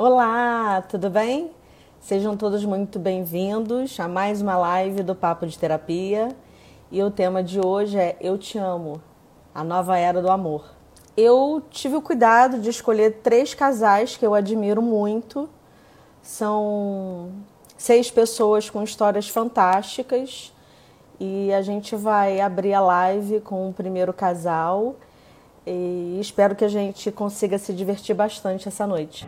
Olá, tudo bem? Sejam todos muito bem-vindos a mais uma live do Papo de Terapia. E o tema de hoje é Eu Te Amo, a nova era do amor. Eu tive o cuidado de escolher três casais que eu admiro muito. São seis pessoas com histórias fantásticas. E a gente vai abrir a live com o primeiro casal. E espero que a gente consiga se divertir bastante essa noite.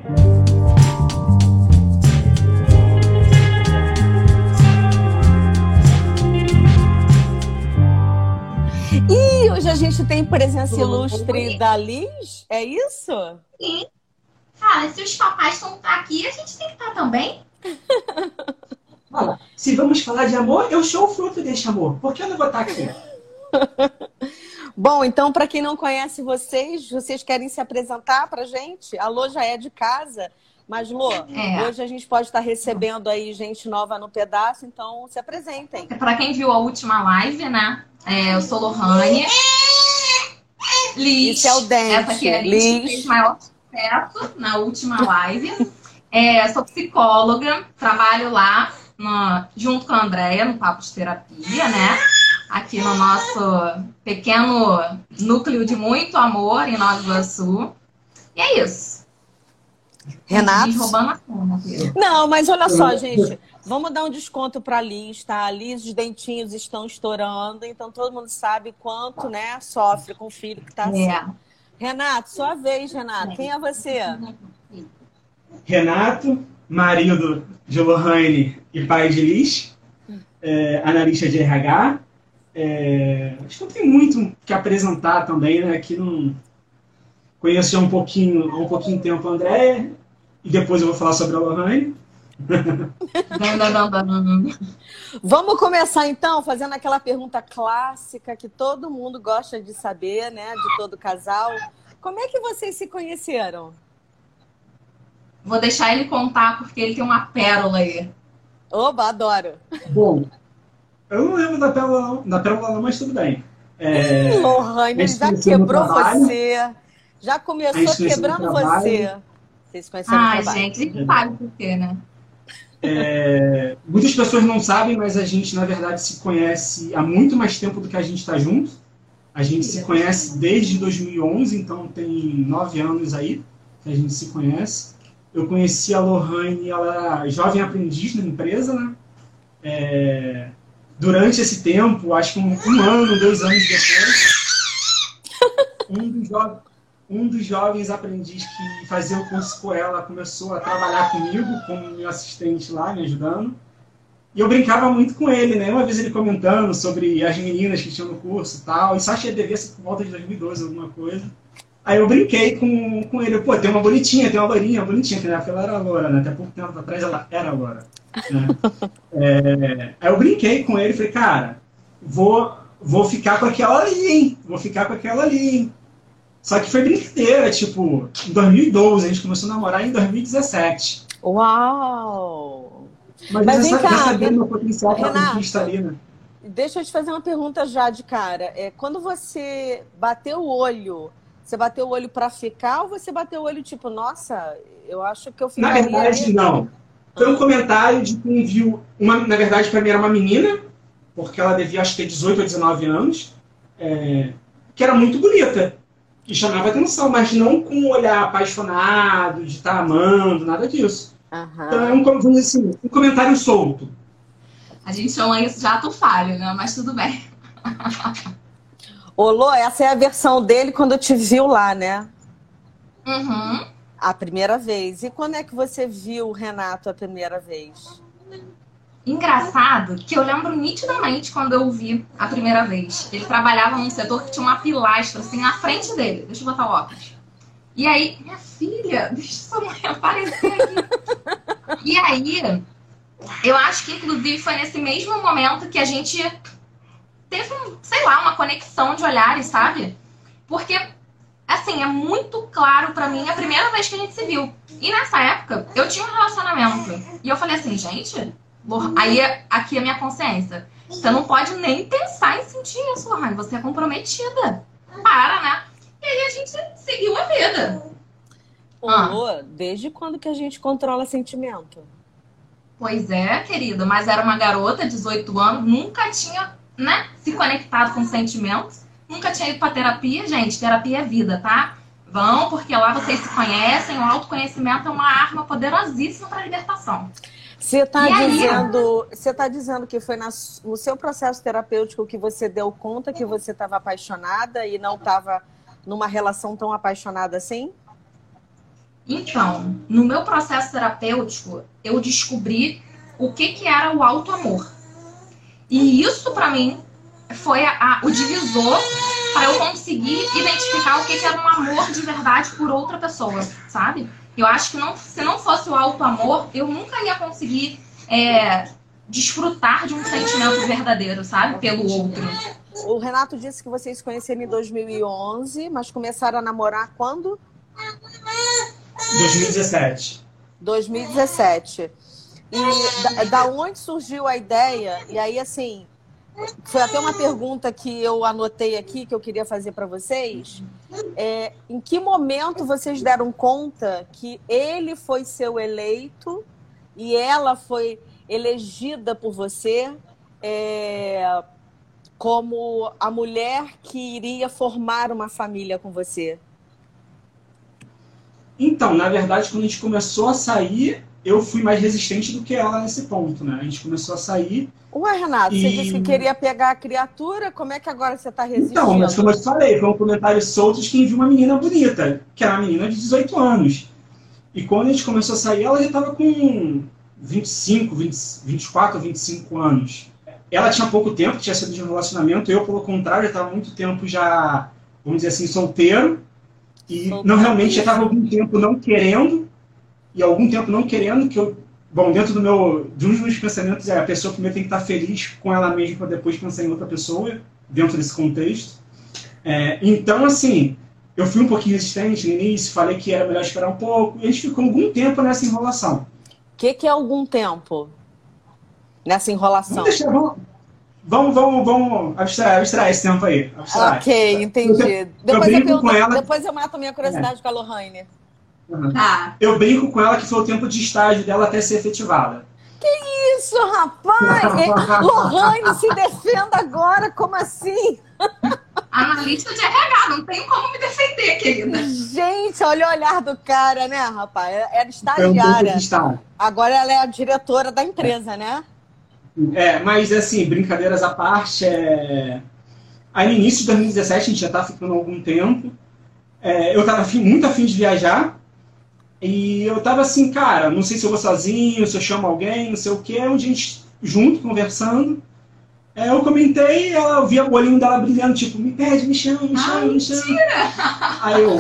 E hoje a gente tem presença ilustre da Liz, é isso? Sim. Cara, se os papais estão aqui, a gente tem que estar também. Olha, se vamos falar de amor, eu sou o fruto desse amor. Por que eu não vou estar aqui? Bom, então, para quem não conhece vocês, vocês querem se apresentar para gente? A Lô já é de casa, mas Lô, é. hoje a gente pode estar recebendo aí gente nova no pedaço, então se apresentem. Para quem viu a última live, né? É, eu sou Lohane. Liz. Esse é o Dente. Essa aqui é a Liz, Liz. fez maior sucesso na última live. É, sou psicóloga, trabalho lá no, junto com a Andrea no Papo de Terapia, né? Aqui no nosso pequeno núcleo de muito amor em Nova Iguaçu. E é isso. Renato? roubando a cena, Não, mas olha só, gente. Vamos dar um desconto para a Liz, tá? A Liz, os dentinhos estão estourando, então todo mundo sabe quanto, né, sofre com o filho que está assim. É. Renato, sua vez, Renato. Quem é você? Renato, marido de Lohane e pai de Liz, é, analista de RH. É, acho que não tem muito que apresentar também, né? Aqui não conheci um pouquinho, um pouquinho tempo a André e depois eu vou falar sobre a Lohane. Vamos começar então fazendo aquela pergunta clássica que todo mundo gosta de saber, né? De todo casal. Como é que vocês se conheceram? Vou deixar ele contar porque ele tem uma pérola aí. Oba, adoro. Bom, eu não lembro da pérola, não, da pérola não, mas tudo bem. É, Lohane, já quebrou você. Já começou quebrando você. Vocês conheceram Ai, gente, a gente sabe por quê, né? É, muitas pessoas não sabem, mas a gente, na verdade, se conhece há muito mais tempo do que a gente está junto. A gente se conhece desde 2011, então tem nove anos aí que a gente se conhece. Eu conheci a Lohane, ela era jovem aprendiz na empresa, né? É, durante esse tempo, acho que um, um, ano, dois anos depois, um dos, um dos jovens aprendizes que fazia o curso com ela começou a trabalhar comigo, como meu assistente lá, me ajudando. E eu brincava muito com ele, né? Uma vez ele comentando sobre as meninas que tinham no curso e tal. Isso acho que devia ser por volta de 2012, alguma coisa. Aí eu brinquei com, com ele, pô, tem uma bonitinha, tem uma loirinha, bonitinha, que ela era loura, né? Até pouco tempo atrás ela era loura. Né? é, aí eu brinquei com ele, falei, cara, vou, vou ficar com aquela ali, hein? Vou ficar com aquela ali, hein? Só que foi brincadeira, tipo, em 2012, a gente começou a namorar em 2017. Uau! Mas, Mas vem cá, sabendo meu potencial para conquista ali, né? Deixa eu te fazer uma pergunta já de cara. É, quando você bateu o olho, você bateu o olho para ficar ou você bateu o olho tipo, nossa, eu acho que eu ficaria... Na verdade, não. Foi um comentário de quem viu... Uma, na verdade, para mim era uma menina, porque ela devia, acho que ter 18 ou 19 anos, é, que era muito bonita que chamava atenção, mas não com um olhar apaixonado, de estar tá amando, nada disso. Uhum. Então é um, vamos dizer assim, um comentário solto. A gente chama isso de ato falho, né? Mas tudo bem. Ô, Lô, essa é a versão dele quando te viu lá, né? Uhum. A primeira vez. E quando é que você viu o Renato a primeira vez? Engraçado que eu lembro nitidamente quando eu o vi a primeira vez. Ele trabalhava num setor que tinha uma pilastra assim na frente dele. Deixa eu botar o óculos. E aí, minha filha, deixa sua mãe aparecer aqui. e aí, eu acho que inclusive foi nesse mesmo momento que a gente teve, sei lá, uma conexão de olhares, sabe? Porque, assim, é muito claro para mim a primeira vez que a gente se viu. E nessa época, eu tinha um relacionamento. E eu falei assim, gente, Aí aqui é a minha consciência. Você não pode nem pensar em sentir isso, Lohane. Você é comprometida. Para, né? E aí a gente seguiu a vida. rolou ah. desde quando que a gente controla sentimento? Pois é, querida, mas era uma garota, 18 anos, nunca tinha, né, se conectado com sentimentos, nunca tinha ido pra terapia, gente, terapia é vida, tá? Vão, porque lá vocês se conhecem, o autoconhecimento é uma arma poderosíssima para libertação. Você está dizendo, você tá dizendo que foi na, no seu processo terapêutico que você deu conta que você estava apaixonada e não estava numa relação tão apaixonada assim? Então, no meu processo terapêutico, eu descobri o que, que era o alto amor. E isso, para mim, foi a, a, o divisor para eu conseguir identificar o que, que era um amor de verdade por outra pessoa, sabe? Eu acho que não, se não fosse o alto amor, eu nunca ia conseguir é, desfrutar de um sentimento verdadeiro, sabe? Pelo outro. O Renato disse que vocês se conheceram em 2011, mas começaram a namorar quando? 2017. 2017. E da, da onde surgiu a ideia? E aí, assim, foi até uma pergunta que eu anotei aqui, que eu queria fazer para vocês. É, em que momento vocês deram conta que ele foi seu eleito e ela foi elegida por você é, como a mulher que iria formar uma família com você? Então, na verdade, quando a gente começou a sair, eu fui mais resistente do que ela nesse ponto, né? A gente começou a sair. Ué, Renato, e... você disse que queria pegar a criatura, como é que agora você está resistindo? Então, mas como eu te falei, foi um comentário solto de quem viu uma menina bonita, que era uma menina de 18 anos. E quando a gente começou a sair, ela já estava com 25, 20, 24, 25 anos. Ela tinha pouco tempo, tinha sido de um relacionamento, eu, pelo contrário, estava muito tempo já, vamos dizer assim, solteiro. E não realmente já estava algum tempo não querendo, e algum tempo não querendo, que eu. Bom, dentro do meu. De um dos meus pensamentos é a pessoa primeiro tem que estar feliz com ela mesma para depois pensar em outra pessoa, dentro desse contexto. É, então, assim, eu fui um pouquinho resistente no início, falei que era melhor esperar um pouco, e a gente ficou algum tempo nessa enrolação. O que, que é algum tempo nessa enrolação? Vamos deixar, vamos, Vamos, vamos, vamos abstrair, abstrair esse tempo aí. Abstrair. Ok, entendi. Eu, depois, eu, eu, ela... depois eu mato minha curiosidade é. com a Lohane. Uhum. Tá. Eu brinco com ela que foi o tempo de estágio dela até ser efetivada. Que isso, rapaz! Lohane, se defenda agora, como assim? Analista de RH, não tem como me defender, querida. Gente, olha o olhar do cara, né, rapaz? Era estagiária. Um Agora ela é a diretora da empresa, né? É, mas assim, brincadeiras à parte, é... aí no início de 2017, a gente já está ficando algum tempo, é, eu estava muito afim de viajar, e eu estava assim, cara, não sei se eu vou sozinho, se eu chamo alguém, não sei o que, um dia a gente junto, conversando, é, eu comentei, ela via o olhinho dela brilhando, tipo, me pede, me chama, me chama, ah, me chama. Mentira. Aí eu,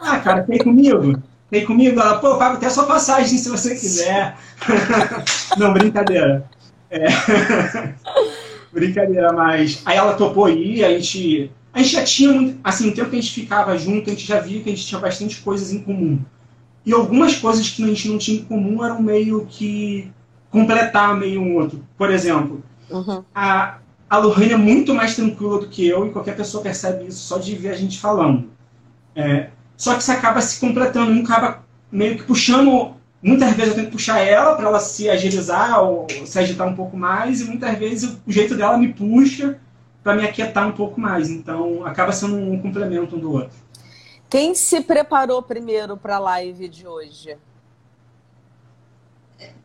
ah, cara, ir comigo? Ir comigo? Ela, pô, eu pago até a sua passagem se você quiser. não, brincadeira. É. Brincadeira, mas. Aí ela topou aí, a gente. A gente já tinha, assim, o tempo que a gente ficava junto, a gente já via que a gente tinha bastante coisas em comum. E algumas coisas que a gente não tinha em comum eram meio que completar meio um outro. Por exemplo, uhum. a, a Lohane é muito mais tranquila do que eu e qualquer pessoa percebe isso só de ver a gente falando. É, só que você acaba se completando, um acaba meio que puxando Muitas vezes eu tenho que puxar ela para ela se agilizar ou se agitar um pouco mais, e muitas vezes o jeito dela me puxa para me aquietar um pouco mais. Então acaba sendo um complemento um do outro. Quem se preparou primeiro para a live de hoje?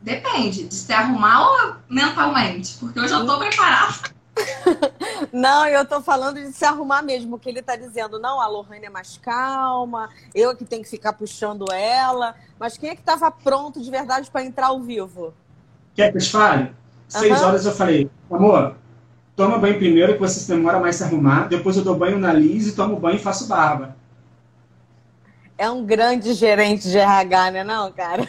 Depende, de se arrumar ou mentalmente, porque eu já estou preparada. Não, eu tô falando de se arrumar mesmo, que ele tá dizendo, não, a Lohane é mais calma, eu que tenho que ficar puxando ela. Mas quem é que tava pronto de verdade para entrar ao vivo? Quer que eu te fale? Seis uhum. horas eu falei, amor, toma banho primeiro, que você se demora mais se arrumar, depois eu dou banho na Liz e tomo banho e faço barba é um grande gerente de RH, né, não, cara?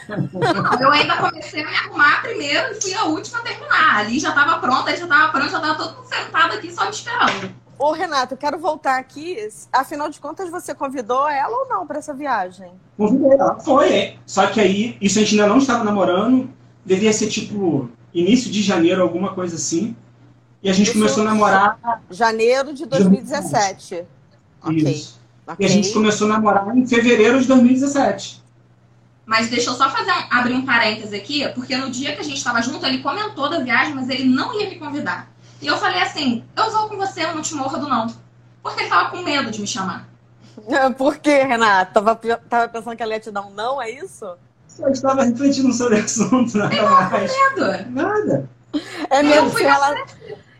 Eu ainda comecei a me arrumar primeiro e fui a última a terminar. Ali já estava pronta, já estava pronto, já estava todo mundo sentado aqui só me esperando. Ô, Renato, eu quero voltar aqui. Afinal de contas, você convidou ela ou não para essa viagem? Convidei ela, foi. É. Só que aí, isso a gente ainda não estava namorando. Devia ser tipo início de janeiro, alguma coisa assim. E a gente isso começou a namorar. Janeiro de 2017. Ok. Okay. E a gente começou a namorar em fevereiro de 2017. Mas deixa eu só fazer um, abrir um parêntese aqui, porque no dia que a gente estava junto, ele comentou da viagem, mas ele não ia me convidar. E eu falei assim: eu vou com você, eu não te morro do não. Porque ele tava com medo de me chamar. Por quê, Renata? Tava, tava pensando que ela ia te dar um não, é isso? Eu estava refletindo sobre o assunto, nada mais. Medo. Nada. É mesmo, fui ela...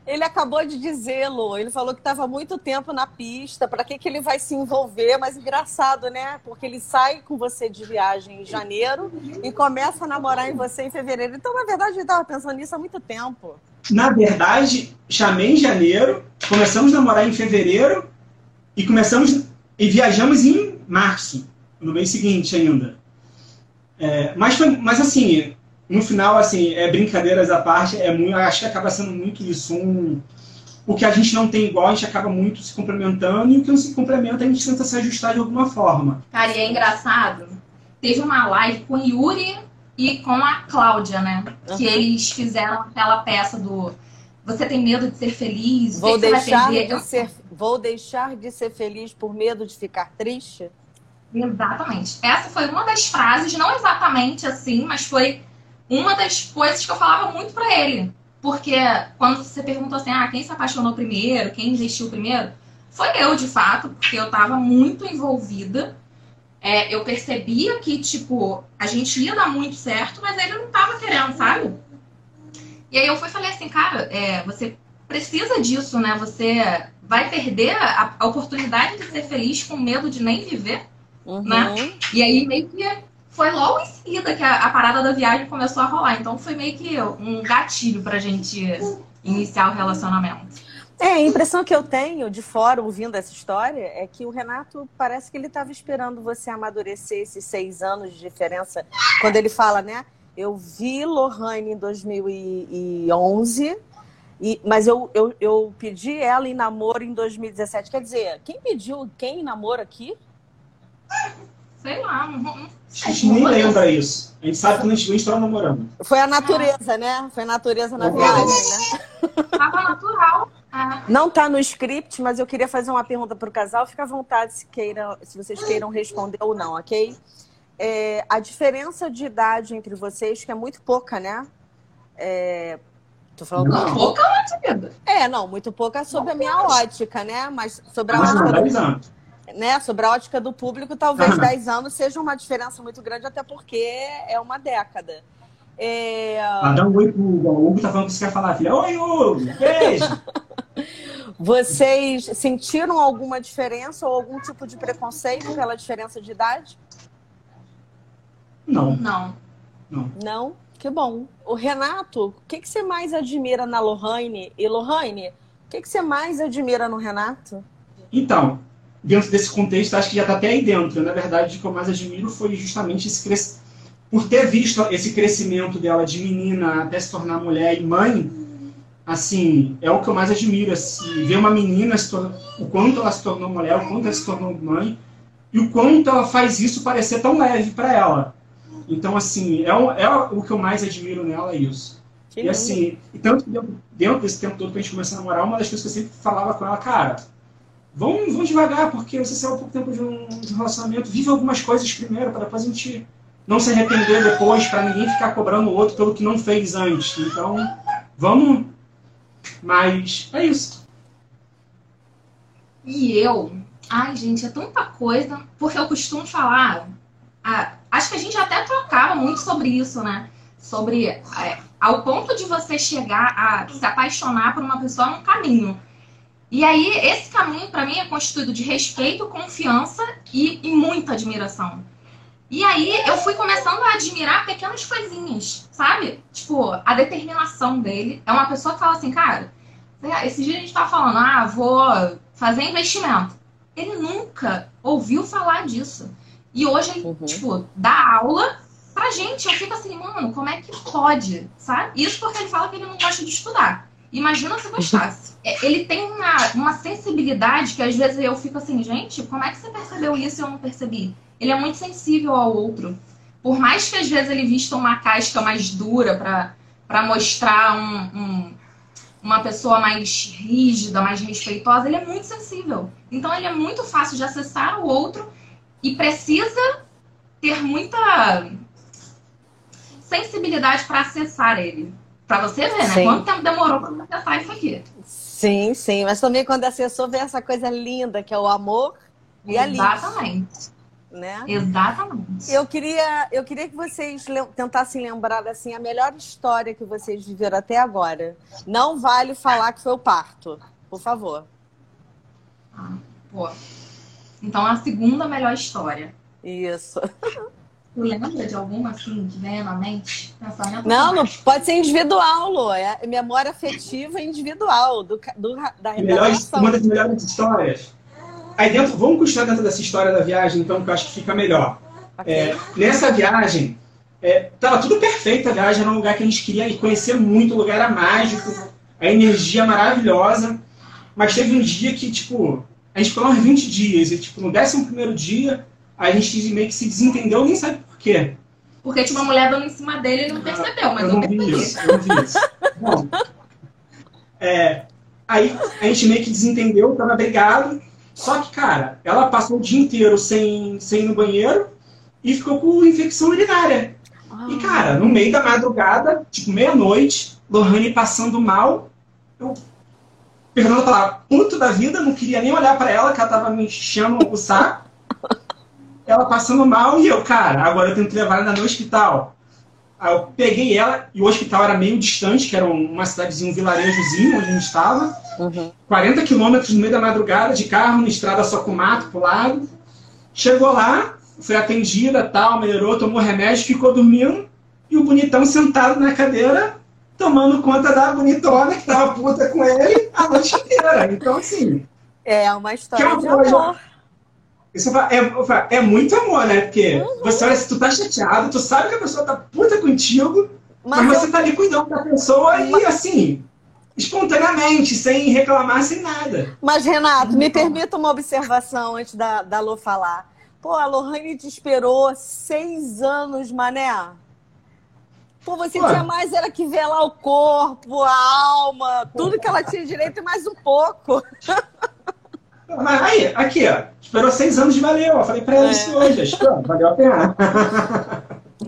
Ele acabou de dizê-lo. Ele falou que estava muito tempo na pista. Para que, que ele vai se envolver? Mas engraçado, né? Porque ele sai com você de viagem em janeiro e começa a namorar em você em fevereiro. Então, na verdade, ele estava pensando nisso há muito tempo. Na verdade, chamei em janeiro, começamos a namorar em fevereiro e começamos e viajamos em março, no mês seguinte ainda. É, mas, foi, mas assim, no final, assim, é brincadeiras à parte, é muito, acho que acaba sendo muito isso. Um, o que a gente não tem igual, a gente acaba muito se complementando, e o que não se complementa, a gente tenta se ajustar de alguma forma. Cara, e é engraçado. Teve uma live com o Yuri e com a Cláudia, né? Uhum. Que eles fizeram aquela peça do Você tem medo de ser feliz? Vou deixar de ser, vou deixar de ser feliz por medo de ficar triste? Exatamente. Essa foi uma das frases, não exatamente assim, mas foi uma das coisas que eu falava muito para ele. Porque quando você perguntou assim, ah, quem se apaixonou primeiro, quem investiu primeiro, foi eu, de fato, porque eu estava muito envolvida. É, eu percebia que, tipo, a gente ia dar muito certo, mas ele não estava querendo, sabe? E aí eu fui falei assim, cara, é, você precisa disso, né? Você vai perder a, a, oportunidade de ser feliz com medo de nem viver, uhum. né? E aí meio que foi logo em seguida que a, a, parada da viagem começou a rolar. Então foi meio que um gatilho pra gente iniciar o relacionamento. É, a impressão que eu tenho de fora, ouvindo essa história, é que o Renato parece que ele estava esperando você amadurecer esses seis anos de diferença. Quando ele fala, né? Eu vi Lohane em 2011, e, mas eu, eu, eu pedi ela em namoro em 2017. Quer dizer, quem pediu quem em namoro aqui? Sei lá, não, A gente nem lembra isso. A gente sabe quando a gente estava namorando. Foi a natureza, né? Foi a natureza na viagem, né? Tava natural. É. Não está no script, mas eu queria fazer uma pergunta para o casal. Fica à vontade se, queira, se vocês queiram responder ou não, ok? É, a diferença de idade entre vocês, que é muito pouca, né? É, Tô falando não. pouca ótica. É, não, muito pouca sobre a minha ótica, né? Mas sobre a ótica né, sobre a ótica do público, talvez uhum. 10 anos seja uma diferença muito grande, até porque é uma década. É... Ah, dá um oi pro Hugo. O Hugo tá falando que você quer falar, filha. Oi, Hugo! Beijo! Vocês sentiram alguma diferença ou algum tipo de preconceito pela diferença de idade? Não. Não. Não? Não? Que bom. O Renato, o que, que você mais admira na Lohane? E Lohane, o que, que você mais admira no Renato? Então, dentro desse contexto, acho que já está até aí dentro. Na verdade, o que eu mais admiro foi justamente esse crescimento. Por ter visto esse crescimento dela de menina até se tornar mulher e mãe, assim, é o que eu mais admiro. Assim, ver uma menina, o quanto ela se tornou mulher, o quanto ela se tornou mãe, e o quanto ela faz isso parecer tão leve para ela. Então, assim, é o, é o que eu mais admiro nela, é isso. Que e assim, e tanto dentro desse tempo todo que a gente começou a namorar, uma das coisas que eu sempre falava com ela, cara, vão, vão devagar, porque você há pouco tempo de um, de um relacionamento, vive algumas coisas primeiro, para depois a gente não se arrepender depois, para ninguém ficar cobrando o outro pelo que não fez antes. Então, vamos. Mas é isso. E eu? Ai, gente, é tanta coisa. Porque eu costumo falar. Ah, acho que a gente até trocava muito sobre isso, né? Sobre. É, ao ponto de você chegar a se apaixonar por uma pessoa é um caminho. E aí, esse caminho, para mim, é constituído de respeito, confiança e, e, muita admiração. E aí, eu fui começando a admirar pequenas coisinhas, sabe? Tipo, a determinação dele. É uma pessoa que fala assim, cara, esse dia a gente tá falando, ah, vou fazer investimento. Ele nunca ouviu falar disso. E hoje ele, uhum. tipo, dá aula pra gente. Eu fico assim, mano, como é que pode, sabe? Isso porque ele fala que ele não gosta de estudar. Imagina se gostasse. É, ele tem uma, uma sensibilidade que às vezes eu fico assim, gente, como é que você percebeu isso e eu não percebi? Ele é muito sensível ao outro. Por mais que às vezes ele vista uma casca mais dura para mostrar um, um, uma pessoa mais rígida, mais respeitosa, ele é muito sensível. Então ele é muito fácil de acessar o outro e precisa ter muita sensibilidade para acessar ele. Para você ver, né? Sim. Quanto tempo demorou para acessar isso aqui? Sim, sim. Mas também quando acessou, vê essa coisa linda que é o amor e a Exatamente. Né? Exatamente. Eu queria, eu queria que vocês tentassem lembrar assim a melhor história que vocês viveram até agora. Não vale falar que foi o parto, por favor. Ah, pô. Então a segunda melhor história. Isso. Tu lembra de alguma assim que venha na mente? Pensamento não, não pode ser individual, Lu. É memória afetiva individual do, do da melhor, Uma das melhores histórias. Aí dentro, vamos continuar dentro dessa história da viagem, então, que eu acho que fica melhor. Okay. É, nessa viagem, é, tava tudo perfeito a viagem, era um lugar que a gente queria ir conhecer muito, o lugar era mágico, a energia maravilhosa. Mas teve um dia que, tipo, a gente ficou uns 20 dias, e tipo, no 11 dia, a gente meio que se desentendeu, nem sabe por quê. Porque tinha uma mulher dando em cima dele e ele não percebeu, mas eu, não vi isso. Eu não vi isso. Bom, é, aí a gente meio que desentendeu, tava brigado. Só que, cara, ela passou o dia inteiro sem, sem ir no banheiro e ficou com infecção urinária. Ah. E, cara, no meio da madrugada, tipo meia-noite, Lohane passando mal, eu, Fernando tava puto da vida, não queria nem olhar para ela, que ela tava me enchendo o saco ela passando mal e eu, cara, agora eu tenho que levar ela no hospital. Aí eu peguei ela e o hospital era meio distante, que era uma cidadezinha, um vilarejozinho onde a gente estava. Uhum. 40 quilômetros no meio da madrugada, de carro, na estrada só com mato pro lado. Chegou lá, foi atendida, tal, melhorou, tomou remédio, ficou dormindo. E o bonitão sentado na cadeira, tomando conta da bonitona que tava puta com ele a noite inteira. Então, assim. É uma história é uma de amor. Isso é, é muito amor, né? Porque uhum. você olha, se tu tá chateado, tu sabe que a pessoa tá puta contigo, mas, mas você tá ali cuidando da pessoa e assim, espontaneamente, sem reclamar, sem nada. Mas, Renato, me permita uma observação antes da, da Lô falar. Pô, a Lohane te esperou seis anos, mané. Pô, você Pô. tinha mais era que lá o corpo, a alma, tudo que ela tinha direito e mais um pouco. Mas aí, aqui, ó. Esperou seis anos de valeu. Eu falei pra ela é. isso hoje. Acho que valeu a pena.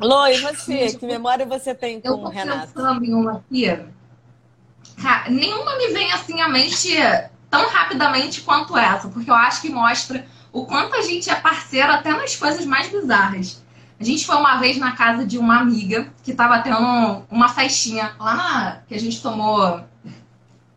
Lô, e você? Que memória você tem com o Renato? Eu tô em uma aqui. Cara, nenhuma me vem assim à mente tão rapidamente quanto essa, porque eu acho que mostra o quanto a gente é parceiro até nas coisas mais bizarras. A gente foi uma vez na casa de uma amiga que tava tendo uma festinha lá na, que a gente tomou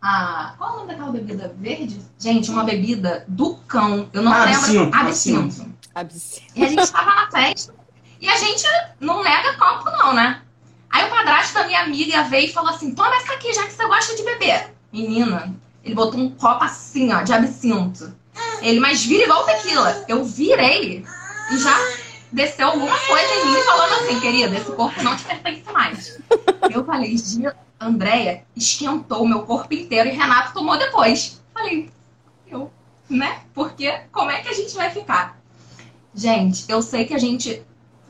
a. Qual é o nome daquela bebida verde? Gente, uma bebida do cão. Eu não lembro. Absinto. Absinto. E a gente tava na festa. E a gente não nega copo, não, né? Aí o padrasto da minha amiga veio e falou assim: toma essa aqui, já que você gosta de beber. Menina, ele botou um copo assim, ó, de absinto. Ele, mas vira igual tequila. Eu virei e já desceu alguma coisa em mim falando assim, querida, esse corpo não te pertence mais. Eu falei, Andréia esquentou o meu corpo inteiro e Renato tomou depois. Falei, eu, né? Porque como é que a gente vai ficar? Gente, eu sei que a gente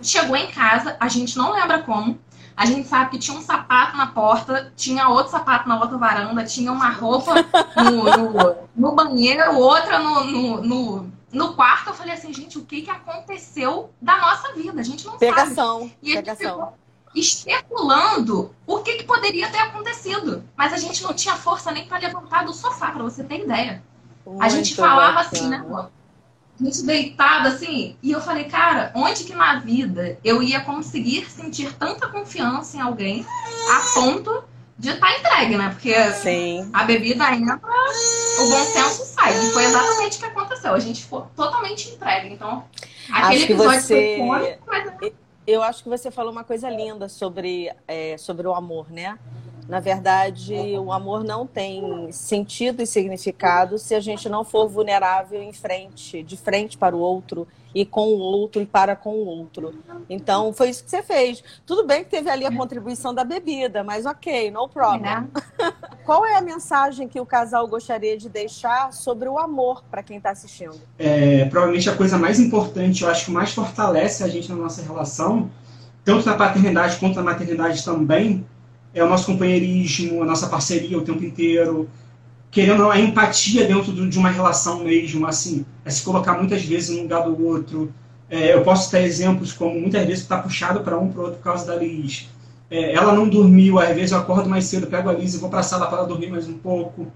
chegou em casa, a gente não lembra como. A gente sabe que tinha um sapato na porta, tinha outro sapato na outra varanda, tinha uma roupa no, no, no banheiro, outra no, no, no, no, quarto. Eu falei assim, gente, o que, que aconteceu da nossa vida? A gente não pegação, sabe. E pegação especulando o que, que poderia ter acontecido. Mas a gente não tinha força nem para levantar do sofá, para você ter ideia. Muito a gente falava bacana. assim, né? A gente deitada assim, e eu falei, cara, onde que na vida eu ia conseguir sentir tanta confiança em alguém a ponto de estar tá entregue, né? Porque Sim. a bebida entra, o bom senso sai. E foi exatamente o que aconteceu. A gente ficou totalmente entregue. Então, aquele Acho que episódio você... foi mas eu acho que você falou uma coisa linda sobre, é, sobre o amor, né? Na verdade, o amor não tem sentido e significado se a gente não for vulnerável em frente, de frente para o outro e com o outro e para com o outro. Então, foi isso que você fez. Tudo bem que teve ali a contribuição da bebida, mas ok, no problem. É. Qual é a mensagem que o casal gostaria de deixar sobre o amor para quem está assistindo? É, provavelmente a coisa mais importante, eu acho que mais fortalece a gente na nossa relação, tanto na paternidade quanto na maternidade também, é o nosso companheirismo, a nossa parceria o tempo inteiro, querendo a empatia dentro de uma relação mesmo, assim, é se colocar muitas vezes no lugar do outro, É, eu posso ter exemplos como muitas vezes está puxado para um para outro por causa da Liz. É, ela não dormiu, às vezes eu acordo mais cedo, pego a Liz e vou para a sala para ela dormir mais um pouco.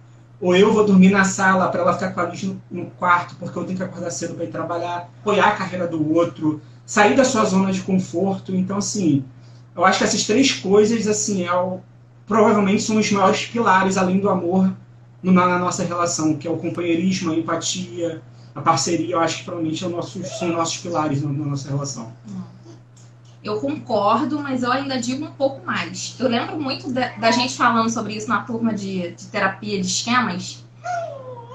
Ou eu vou dormir na sala para ela ficar com a Liz no, no quarto, porque eu tenho que acordar cedo para ir trabalhar, apoiar a carreira do outro, sair da sua zona de conforto. Então, assim, eu acho que essas três coisas, assim, é o, provavelmente são os maiores pilares, além do amor, na, nossa relação, que é o companheirismo, a empatia, a parceria. Eu acho que provavelmente é são nossos pilares na nossa relação. Eu concordo, mas eu ainda digo um pouco mais. Eu lembro muito da, da gente falando sobre isso na turma de, de terapia de esquemas,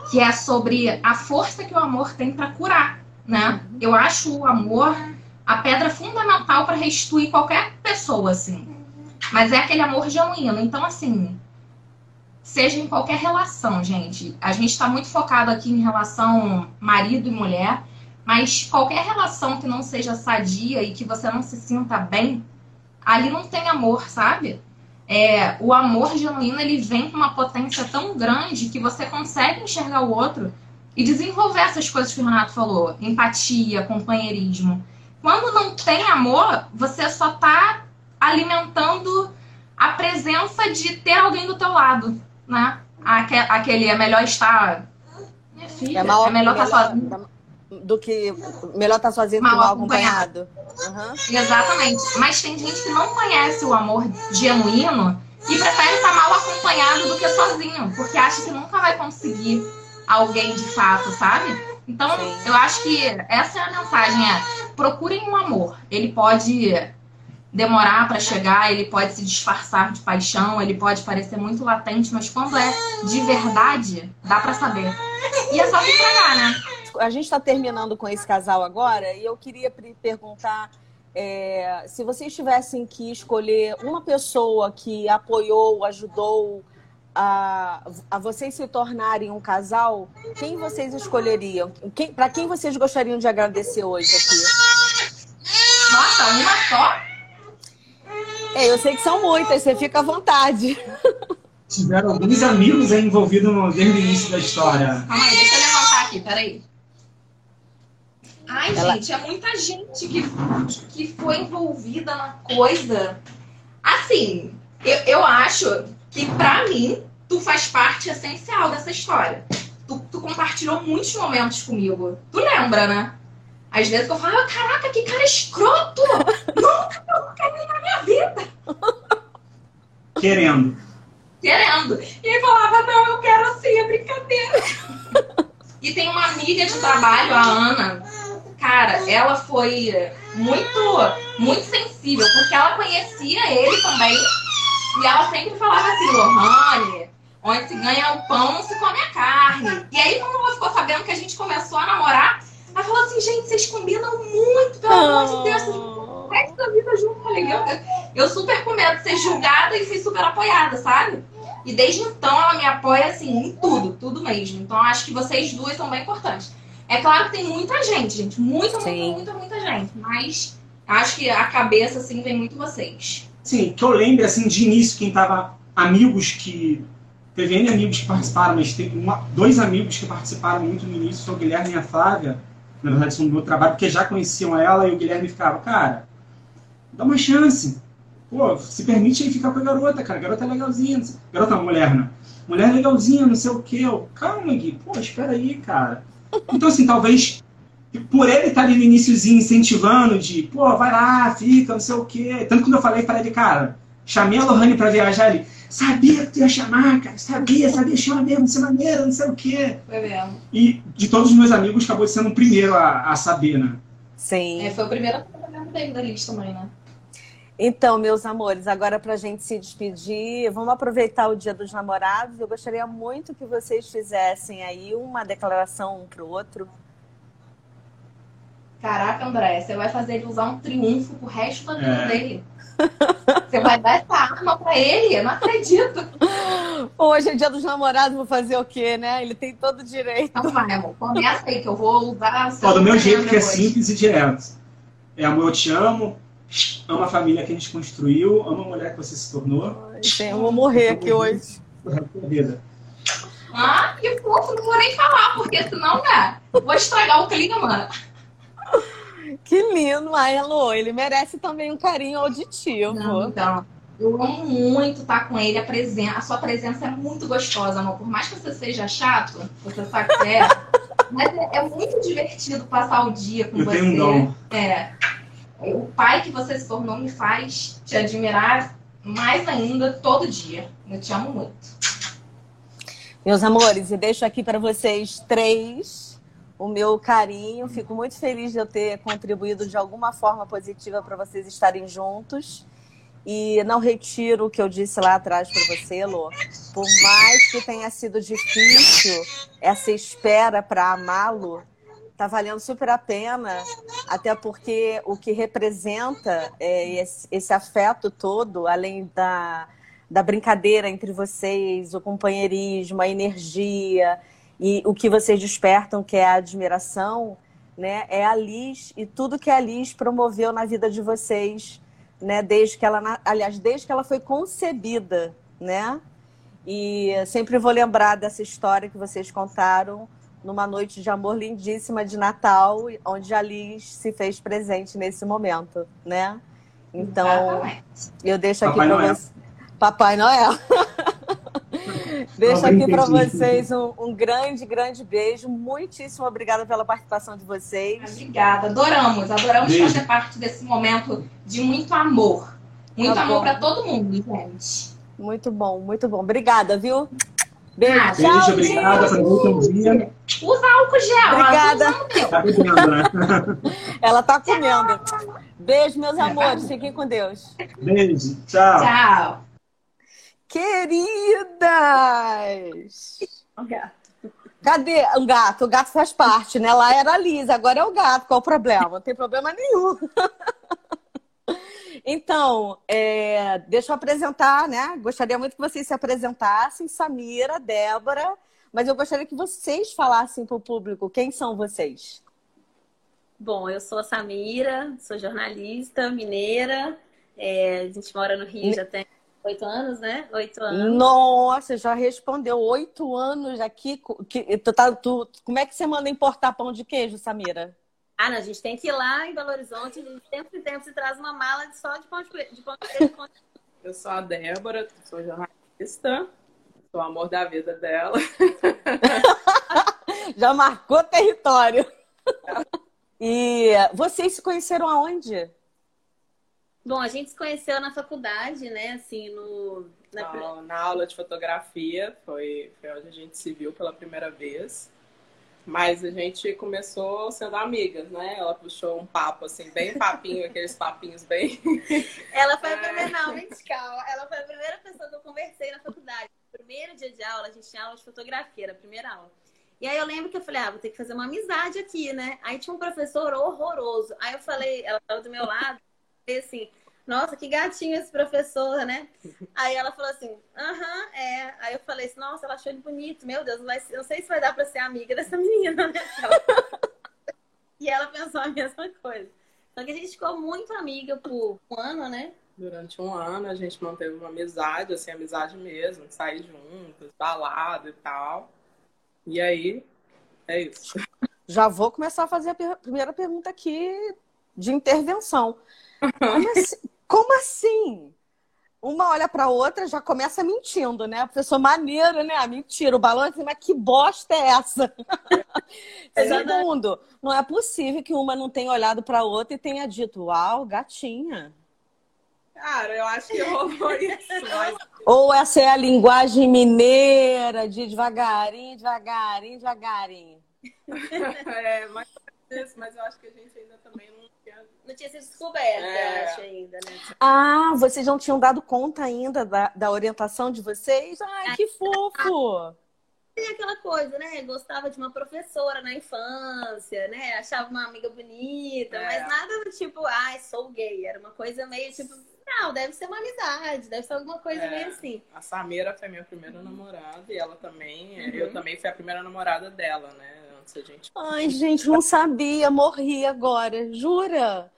que é sobre a força que o amor tem para curar, né? Eu acho o amor a pedra fundamental para restituir qualquer pessoa, assim. Mas é aquele amor genuíno. Então, assim, seja em qualquer relação, gente. A gente está muito focado aqui em relação marido e mulher, mas qualquer relação que não seja sadia e que você não se sinta bem, ali não tem amor, sabe? É, o amor genuíno ele vem com uma potência tão grande que você consegue enxergar o outro e desenvolver essas coisas que o Renato falou: empatia, companheirismo. Quando não tem amor, você só está alimentando a presença de ter alguém do teu lado, né? Aquele é melhor estar. Minha filha, é, mal, é melhor estar tá sozinho. Do que melhor estar tá sozinho mal que mal acompanhado. acompanhado. Uhum. Exatamente. Mas tem gente que não conhece o amor genuíno e prefere estar mal acompanhado do que sozinho, porque acha que nunca vai conseguir alguém de fato, sabe? Então, Sim. eu acho que essa é a mensagem, é procurem um amor. Ele pode demorar para chegar, ele pode se disfarçar de paixão, ele pode parecer muito latente, mas quando é de verdade, dá para saber. E é só se entregar, né? A gente está terminando com esse casal agora e eu queria perguntar é, se vocês tivessem que escolher uma pessoa que apoiou, ajudou a, a vocês se tornarem um casal, quem vocês escolheriam? Quem, Para quem vocês gostariam de agradecer hoje aqui? Nossa, uma só? É, eu sei que são muitas, você fica à vontade. Tiveram alguns amigos envolvidos no, desde o início da história. Calma aí, deixa eu levantar aqui, peraí. Ai, Ela... gente, é muita gente que, que foi envolvida na coisa. Assim, eu, eu acho que para mim tu faz parte essencial dessa história. Tu, tu, compartilhou muitos momentos comigo. Tu lembra, né? Às vezes eu falava, caraca, que cara escroto! nunca, eu quero nem na minha vida. Querendo. Querendo. E ele falava, não, eu quero assim, é brincadeira. e tem uma amiga de trabalho, a Ana. Cara, ela foi muito, muito sensível, porque ela conhecia ele também e ela sempre falava assim, Lohane, onde se ganha o pão, se come a carne. E aí, quando ela ficou sabendo que a gente começou a namorar, ela falou assim, gente, vocês combinam muito, pelo amor de Deus, vocês resto da vida junto. Eu, eu super com medo de ser julgada e fui super apoiada, sabe? E desde então ela me apoia assim em tudo, tudo mesmo. Então acho que vocês duas são bem importantes. É claro que tem muita gente, gente, muita, Sim. muita, muita, muita gente, mas acho que a cabeça assim vem muito vocês. Sim, que eu lembro, assim, de início, quem tava amigos que. Teve N amigos que participaram, mas teve uma, dois amigos que participaram muito no início, foi o Guilherme e a Flávia. Na verdade, são do meu trabalho, porque já conheciam ela e o Guilherme ficava, cara, dá uma chance. Pô, se permite aí ficar com a garota, cara. Garota é legalzinha. Garota mulher, né? Mulher legalzinha, não sei o quê. Eu, Calma, Gui. Pô, espera aí, cara. Então, assim, talvez por ele estar tá ali no iníciozinho incentivando de, pô, vai lá, fica, não sei o quê. Tanto quando eu falei para ele, cara, chamei a Lohane para viajar, ele, sabia que tu ia chamar, cara, sabia, sabia, chama mesmo, ser maneiro, não sei o quê. Foi mesmo. E de todos os meus amigos, acabou sendo o primeiro a, a saber, né? Sim. É, foi o primeiro a dele da lista também, né? Então, meus amores, agora para a gente se despedir, vamos aproveitar o Dia dos Namorados. Eu gostaria muito que vocês fizessem aí uma declaração um para o outro Caraca, André, você vai fazer ele usar um triunfo pro resto da vida é. dele. Você vai dar essa arma pra ele? Eu não acredito. Hoje é dia dos namorados, vou fazer o quê, né? Ele tem todo o direito. Então vai, amor. Começa aí que eu vou usar. Ó, do meu jeito, que é simples e direto. É amor, eu te amo. Amo a família que a gente construiu. Amo a mulher que você se tornou. Ai, eu vou morrer aqui hoje. Vida. Ah, que fofo, não vou nem falar, porque senão, né? Vou estragar o clima. Que lindo, ai, Elô. Ele merece também um carinho auditivo. Não, então, eu amo muito estar com ele. A, presen a sua presença é muito gostosa, amor. Por mais que você seja chato, você sabe que é. mas é, é, muito divertido passar o dia com eu você. Tenho um dom. É. O pai que você se tornou me faz te admirar mais ainda todo dia. Eu te amo muito. Meus amores, e deixo aqui para vocês três o meu carinho. Fico muito feliz de eu ter contribuído de alguma forma positiva para vocês estarem juntos. E não retiro o que eu disse lá atrás para você, Lô. Por mais que tenha sido difícil essa espera para amá-lo, tá valendo super a pena, até porque o que representa é, esse, esse afeto todo, além da da brincadeira entre vocês, o companheirismo, a energia e o que vocês despertam, que é a admiração, né? É a Liz e tudo que a Liz promoveu na vida de vocês, né? Desde que ela, aliás, desde que ela foi concebida, né? E sempre vou lembrar dessa história que vocês contaram numa noite de amor lindíssima de Natal, onde a Liz se fez presente nesse momento, né? Então, eu deixo aqui para vocês. Papai Noel. Deixo aqui para vocês um, um, grande, grande beijo. Muitíssimo obrigada pela participação de vocês. Obrigada, adoramos, adoramos beijo. fazer parte desse momento de muito amor. Muito tá amor para todo mundo, gente. Muito bom, muito bom. Obrigada, viu? Beijo, ah, beijo tchau, obrigada. dia. Usa álcool gel. Obrigada. Tá Ela tá comendo. Beijo, meus amores. Fiquem com Deus. Beijo. Tchau. Tchau. Queridas! Um gato. Cadê um gato? O gato faz parte, né? Lá era a Lisa, agora é o gato. Qual o problema? Não tem problema nenhum. Então, é, deixa eu apresentar, né? Gostaria muito que vocês se apresentassem, Samira, Débora, mas eu gostaria que vocês falassem para o público quem são vocês. Bom, eu sou a Samira, sou jornalista, mineira, é, a gente mora no Rio já tem Oito anos, né? Oito anos. Nossa, já respondeu. Oito anos aqui. Que, tu, tá, tu, como é que você manda importar pão de queijo, Samira? Ah, não, a gente tem que ir lá em Belo Horizonte, a gente sempre em tempo se traz uma mala só de pão de, de, pão de queijo. Eu sou a Débora, sou jornalista, sou o amor da vida dela. já marcou território. E vocês se conheceram aonde? Bom, a gente se conheceu na faculdade, né? Assim, no. Na, na aula de fotografia, foi, foi onde a gente se viu pela primeira vez. Mas a gente começou sendo amigas, né? Ela puxou um papo, assim, bem papinho, aqueles papinhos bem. Ela foi a primeira, não, calma. Ela foi a primeira pessoa que eu conversei na faculdade. primeiro dia de aula, a gente tinha aula de fotografia, era a primeira aula. E aí eu lembro que eu falei, ah, vou ter que fazer uma amizade aqui, né? Aí tinha um professor horroroso. Aí eu falei, ela estava do meu lado, assim, nossa, que gatinho esse professor, né? Aí ela falou assim, aham, é. Aí eu falei assim, nossa, ela achou ele bonito, meu Deus, não, vai, não sei se vai dar pra ser amiga dessa menina, né? e ela pensou a mesma coisa. Só que a gente ficou muito amiga por um ano, né? Durante um ano a gente manteve uma amizade, assim, amizade mesmo, sair juntos, balada e tal. E aí, é isso. Já vou começar a fazer a primeira pergunta aqui de intervenção. Como assim? Como assim? Uma olha para outra já começa mentindo, né? A pessoa maneira, né? Mentira, o balão assim, mas que bosta é essa? Segundo, não é possível que uma não tenha olhado para outra e tenha dito, uau, gatinha. Cara, eu acho que rolou isso. Ou essa é a linguagem mineira de devagarinho, devagarinho, devagarinho. é, mas, mas eu acho que a gente ainda também não não tinha sido descoberta, é. acho ainda, né? Ah, vocês não tinham dado conta ainda da, da orientação de vocês? Ai, que fofo! Tem aquela coisa, né? Gostava de uma professora na infância, né? Achava uma amiga bonita, é. mas nada do tipo, ai, sou gay. Era uma coisa meio tipo, não, deve ser uma amizade, deve ser alguma coisa é. meio assim. A Samira foi minha primeira namorada e ela também, uhum. eu também fui a primeira namorada dela, né? Antes a gente. Ai, gente, não sabia, morri agora, jura?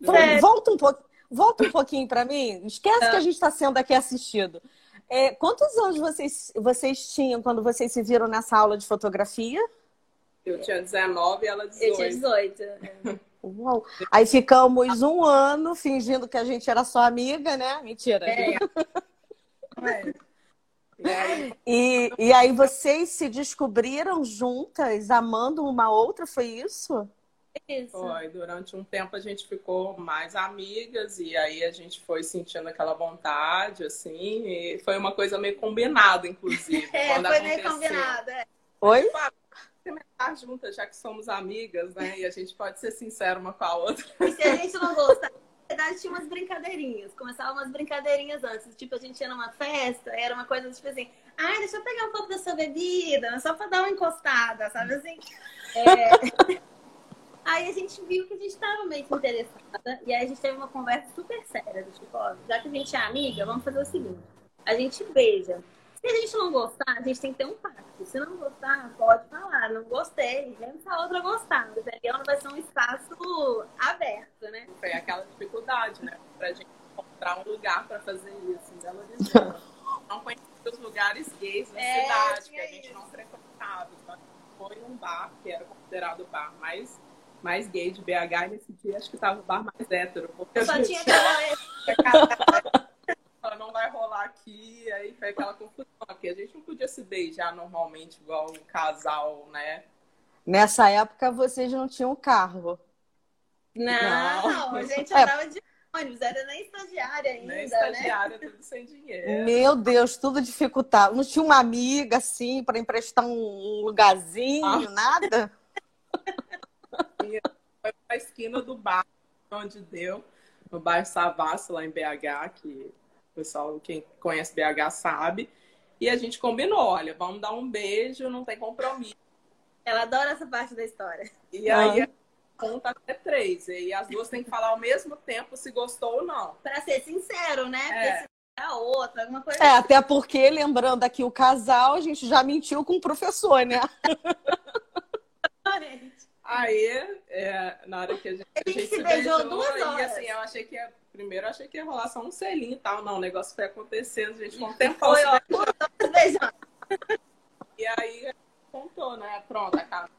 Então, volta um pouco, volta um pouquinho para mim. Esquece é. que a gente está sendo aqui assistido. É, quantos anos vocês, vocês tinham quando vocês se viram nessa aula de fotografia? Eu tinha 19 e ela 18. Eu tinha 18. É. Uau. Aí ficamos um ano fingindo que a gente era só amiga, né? Mentira. É. É. E aí, E, e aí vocês se descobriram juntas, amando uma outra, foi isso? Isso. foi, durante um tempo a gente ficou mais amigas e aí a gente foi sentindo aquela vontade, assim, e foi uma coisa meio combinada, inclusive. É, quando foi meio aconteceu. combinado. é. Oi? Experimentar juntas, já que somos amigas, né? E a gente pode ser sincera uma com a outra. E se a gente não gostar, na verdade tinha umas brincadeirinhas. Começavam umas brincadeirinhas antes. Tipo, a gente ia numa festa, era uma coisa tipo assim, ai, deixa eu pegar um pouco da sua bebida, só pra dar uma encostada, sabe assim? É... Aí a gente viu que a gente tava meio que interessada. E aí a gente teve uma conversa super séria, do tipo, ó, já que a gente é amiga, vamos fazer o seguinte. A gente beija. Se a gente não gostar, a gente tem que ter um pacto. Se não gostar, pode falar, não gostei, mesmo se a outra gostar. Entendeu? Não vai ser um espaço aberto, né? Foi aquela dificuldade, né? Pra gente encontrar um lugar pra fazer isso em Belo Horizonte. Não conhecia os lugares gays na É, cidade, que a gente isso. não frequentava. Então, foi num bar, que era considerado bar mais, mais gay de BH, e nesse dia acho que tava o bar mais hétero. Porque a Só tinha aquela. Ela não vai rolar aqui, aí foi aquela confusão, porque a gente não podia se beijar normalmente igual um casal, né? Nessa época vocês não tinham carro. Não, a gente É. andava de ônibus, era nem estagiária ainda, Nem né? estagiária, tudo sem dinheiro. Meu Deus, tudo dificultado. Não tinha uma amiga assim para emprestar um lugarzinho, Ah. nada? Foi pra esquina do bar, onde deu, no bairro Savassi, lá em BH, que o pessoal, quem conhece BH sabe. E a gente combinou, olha, vamos dar um beijo, não tem compromisso. Ela adora essa parte da história. E aí conta até três. E as duas têm que falar ao mesmo tempo se gostou ou não. Pra ser sincero, né? É. Porque a outra, alguma coisa. É, até porque, lembrando aqui o casal, a gente já mentiu com o professor, né? assim. Aí, é, na hora que a gente, A gente se beijou duas e horas. assim, eu achei que ia, primeiro eu achei que ia rolar só um selinho e tal. Não, o negócio foi acontecendo, a gente tempão Foi, ó, duas horas beijando. E aí contou, né? Pronto, acabou.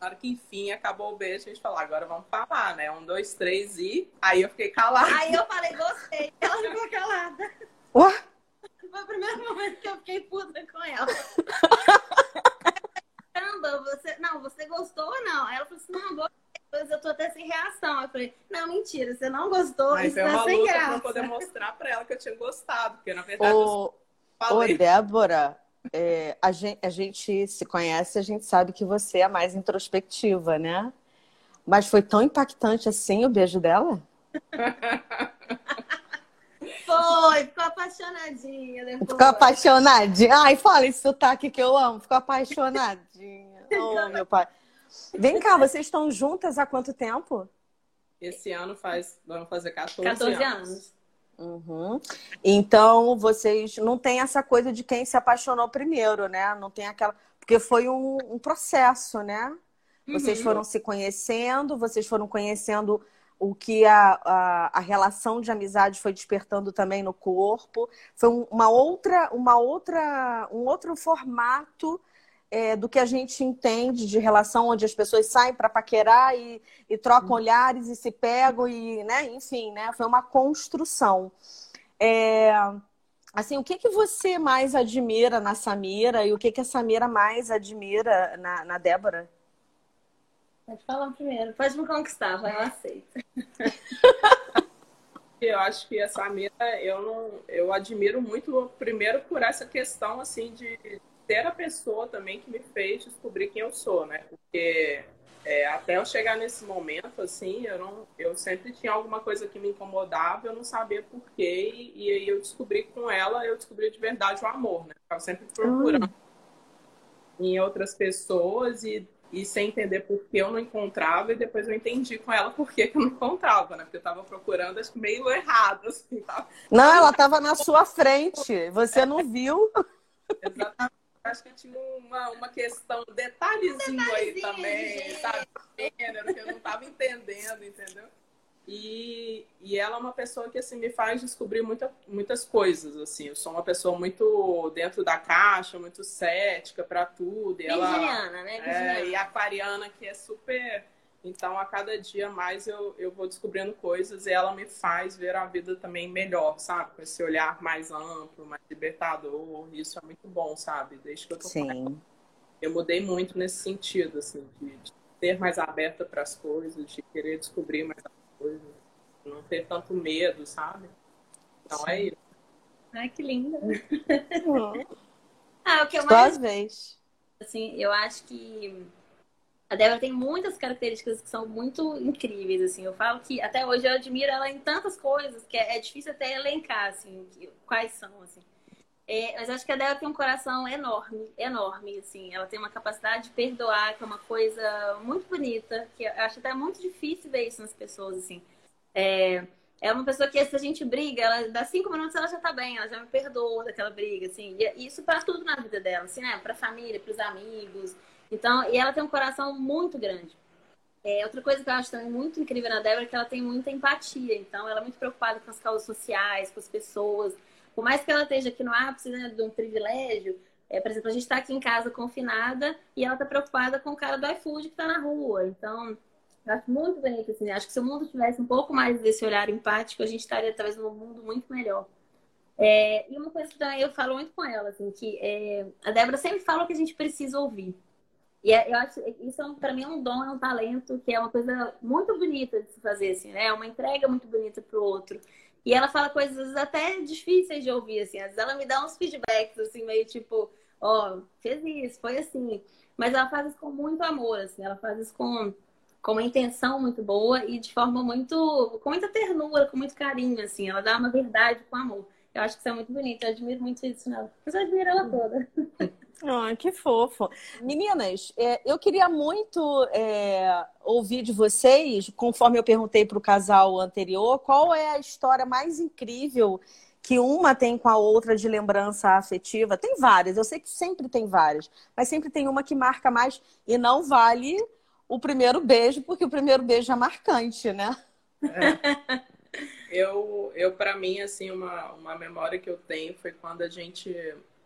Na hora que enfim acabou o beijo, a gente falou, agora vamos falar, né? Um, dois, três e. Aí eu fiquei calada. Aí eu falei, gostei. Ela ficou calada. Ué? Foi o primeiro momento que eu fiquei puta com ela. Caramba, você. Não, você gostou ou não? Aí ela falou assim, não, gostei. Depois eu tô até sem reação. Eu falei, não, mentira, você não gostou, Aí isso foi tá uma sem graça. eu poder mostrar pra ela que eu tinha gostado, porque na verdade eu Ô, ô, falei. Débora, é, a, gente, a gente se conhece, a gente sabe que você é mais introspectiva, né? Mas foi tão impactante assim o beijo dela? Foi, ficou apaixonadinha depois. Ficou apaixonadinha. Ai, fala esse sotaque que eu amo. Ficou apaixonadinha. Oh, meu pai. Vem cá, vocês estão juntas há quanto tempo? Esse ano faz, vamos fazer 14, 14 anos. anos. Uhum. Então, vocês não tem essa coisa de quem se apaixonou primeiro, né? Não tem aquela. Porque foi um, um processo, né? Vocês Uhum. foram se conhecendo, vocês foram conhecendo o que a, a, a relação de amizade foi despertando também no corpo. Foi um- uma outra, uma outra, um outro formato é, do que a gente entende de relação onde as pessoas saem para paquerar e, e trocam olhares e se pegam e, né, enfim, né, foi uma construção. É, assim, o que que você mais admira na Samira e o que que a Samira mais admira na, na Débora? Pode falar primeiro. Pode me conquistar, vai, eu aceito. Eu acho que a Samira, eu não, eu admiro muito, primeiro por essa questão assim de ter a pessoa também que me fez descobrir quem eu sou, né? Porque é, até eu chegar nesse momento, assim, eu não, eu sempre tinha alguma coisa que me incomodava, eu não sabia por quê, e, e aí eu descobri com ela, eu descobri de verdade o amor, né? Eu tava sempre procurando em outras pessoas e, e sem entender por que eu não encontrava, e depois eu entendi com ela por que, que eu não encontrava, né? Porque eu tava procurando, acho que meio errado, assim, tava Não, ela estava na sua frente, você não viu? Exatamente. Acho que tinha uma, uma questão, um detalhezinho aí detalhezinho, também, gente. sabe? Gênero, que eu não estava entendendo, entendeu? E, e ela é uma pessoa que assim, me faz descobrir muita, muitas coisas. assim. Eu sou uma pessoa muito dentro da caixa, muito cética para tudo. E ela, Virginiana, né? é, Virginiana. e a aquariana que é super Então, a cada dia mais eu, eu vou descobrindo coisas e ela me faz ver a vida também melhor, sabe? Com esse olhar mais amplo, mais libertador. Isso é muito bom, sabe? Desde que eu tô Sim. Eu mudei muito nesse sentido, assim, de, de ser mais aberta para as coisas, de querer descobrir mais não ter tanto medo, sabe? Então é Sim. é isso. Ai, que linda. Uhum. ah, o que eu mais... vez. Assim, eu acho que a Débora tem muitas características que são muito incríveis, assim. Eu falo que até hoje eu admiro ela em tantas coisas que é, é difícil até elencar, assim, quais são, assim. É, mas acho que a Débora tem um coração enorme, enorme, assim. Ela tem uma capacidade de perdoar, que é uma coisa muito bonita, que acho até muito difícil ver isso nas pessoas, assim. É, é uma pessoa que se a gente briga, ela dá cinco minutos ela já tá bem, ela já me perdoa daquela briga, assim. E isso para tudo na vida dela, assim, né? Pra família, pros amigos. Então, e ela tem um coração muito grande. É, outra coisa que eu acho também muito incrível na Débora é que ela tem muita empatia. Então, ela é muito preocupada com as causas sociais, com as pessoas. Por mais que ela esteja aqui no ápice né, de um privilégio, é, por exemplo, a gente está aqui em casa confinada e ela está preocupada com o cara do iFood que está na rua. Então, eu acho muito bonito, assim. Acho que se o mundo tivesse um pouco mais desse olhar empático, a gente estaria talvez num mundo muito melhor. É, e uma coisa que também eu falo muito com ela, assim, que é, a Débora sempre fala que a gente precisa ouvir. E é, eu acho isso é para mim é um dom, é um talento que é uma coisa muito bonita de se fazer, assim, né? É uma entrega muito bonita pro outro. E ela fala coisas até difíceis de ouvir, assim. Às vezes ela me dá uns feedbacks, assim, meio tipo, ó, oh, fez isso, foi assim. Mas ela faz isso com muito amor, assim. Ela faz isso com com uma intenção muito boa e de forma muito. com muita ternura, com muito carinho, assim. Ela dá uma verdade com amor. Eu acho que isso é muito bonito, eu admiro muito isso nela. Mas eu admiro ela toda. Ah, que fofo. Meninas, é, eu queria muito é, ouvir de vocês, conforme eu perguntei para o casal anterior, qual é a história mais incrível que uma tem com a outra de lembrança afetiva? Tem várias, eu sei que sempre tem várias, mas sempre tem uma que marca mais e não vale o primeiro beijo, porque o primeiro beijo é marcante, né? É. Eu, eu para mim, assim, uma, uma memória que eu tenho foi quando a gente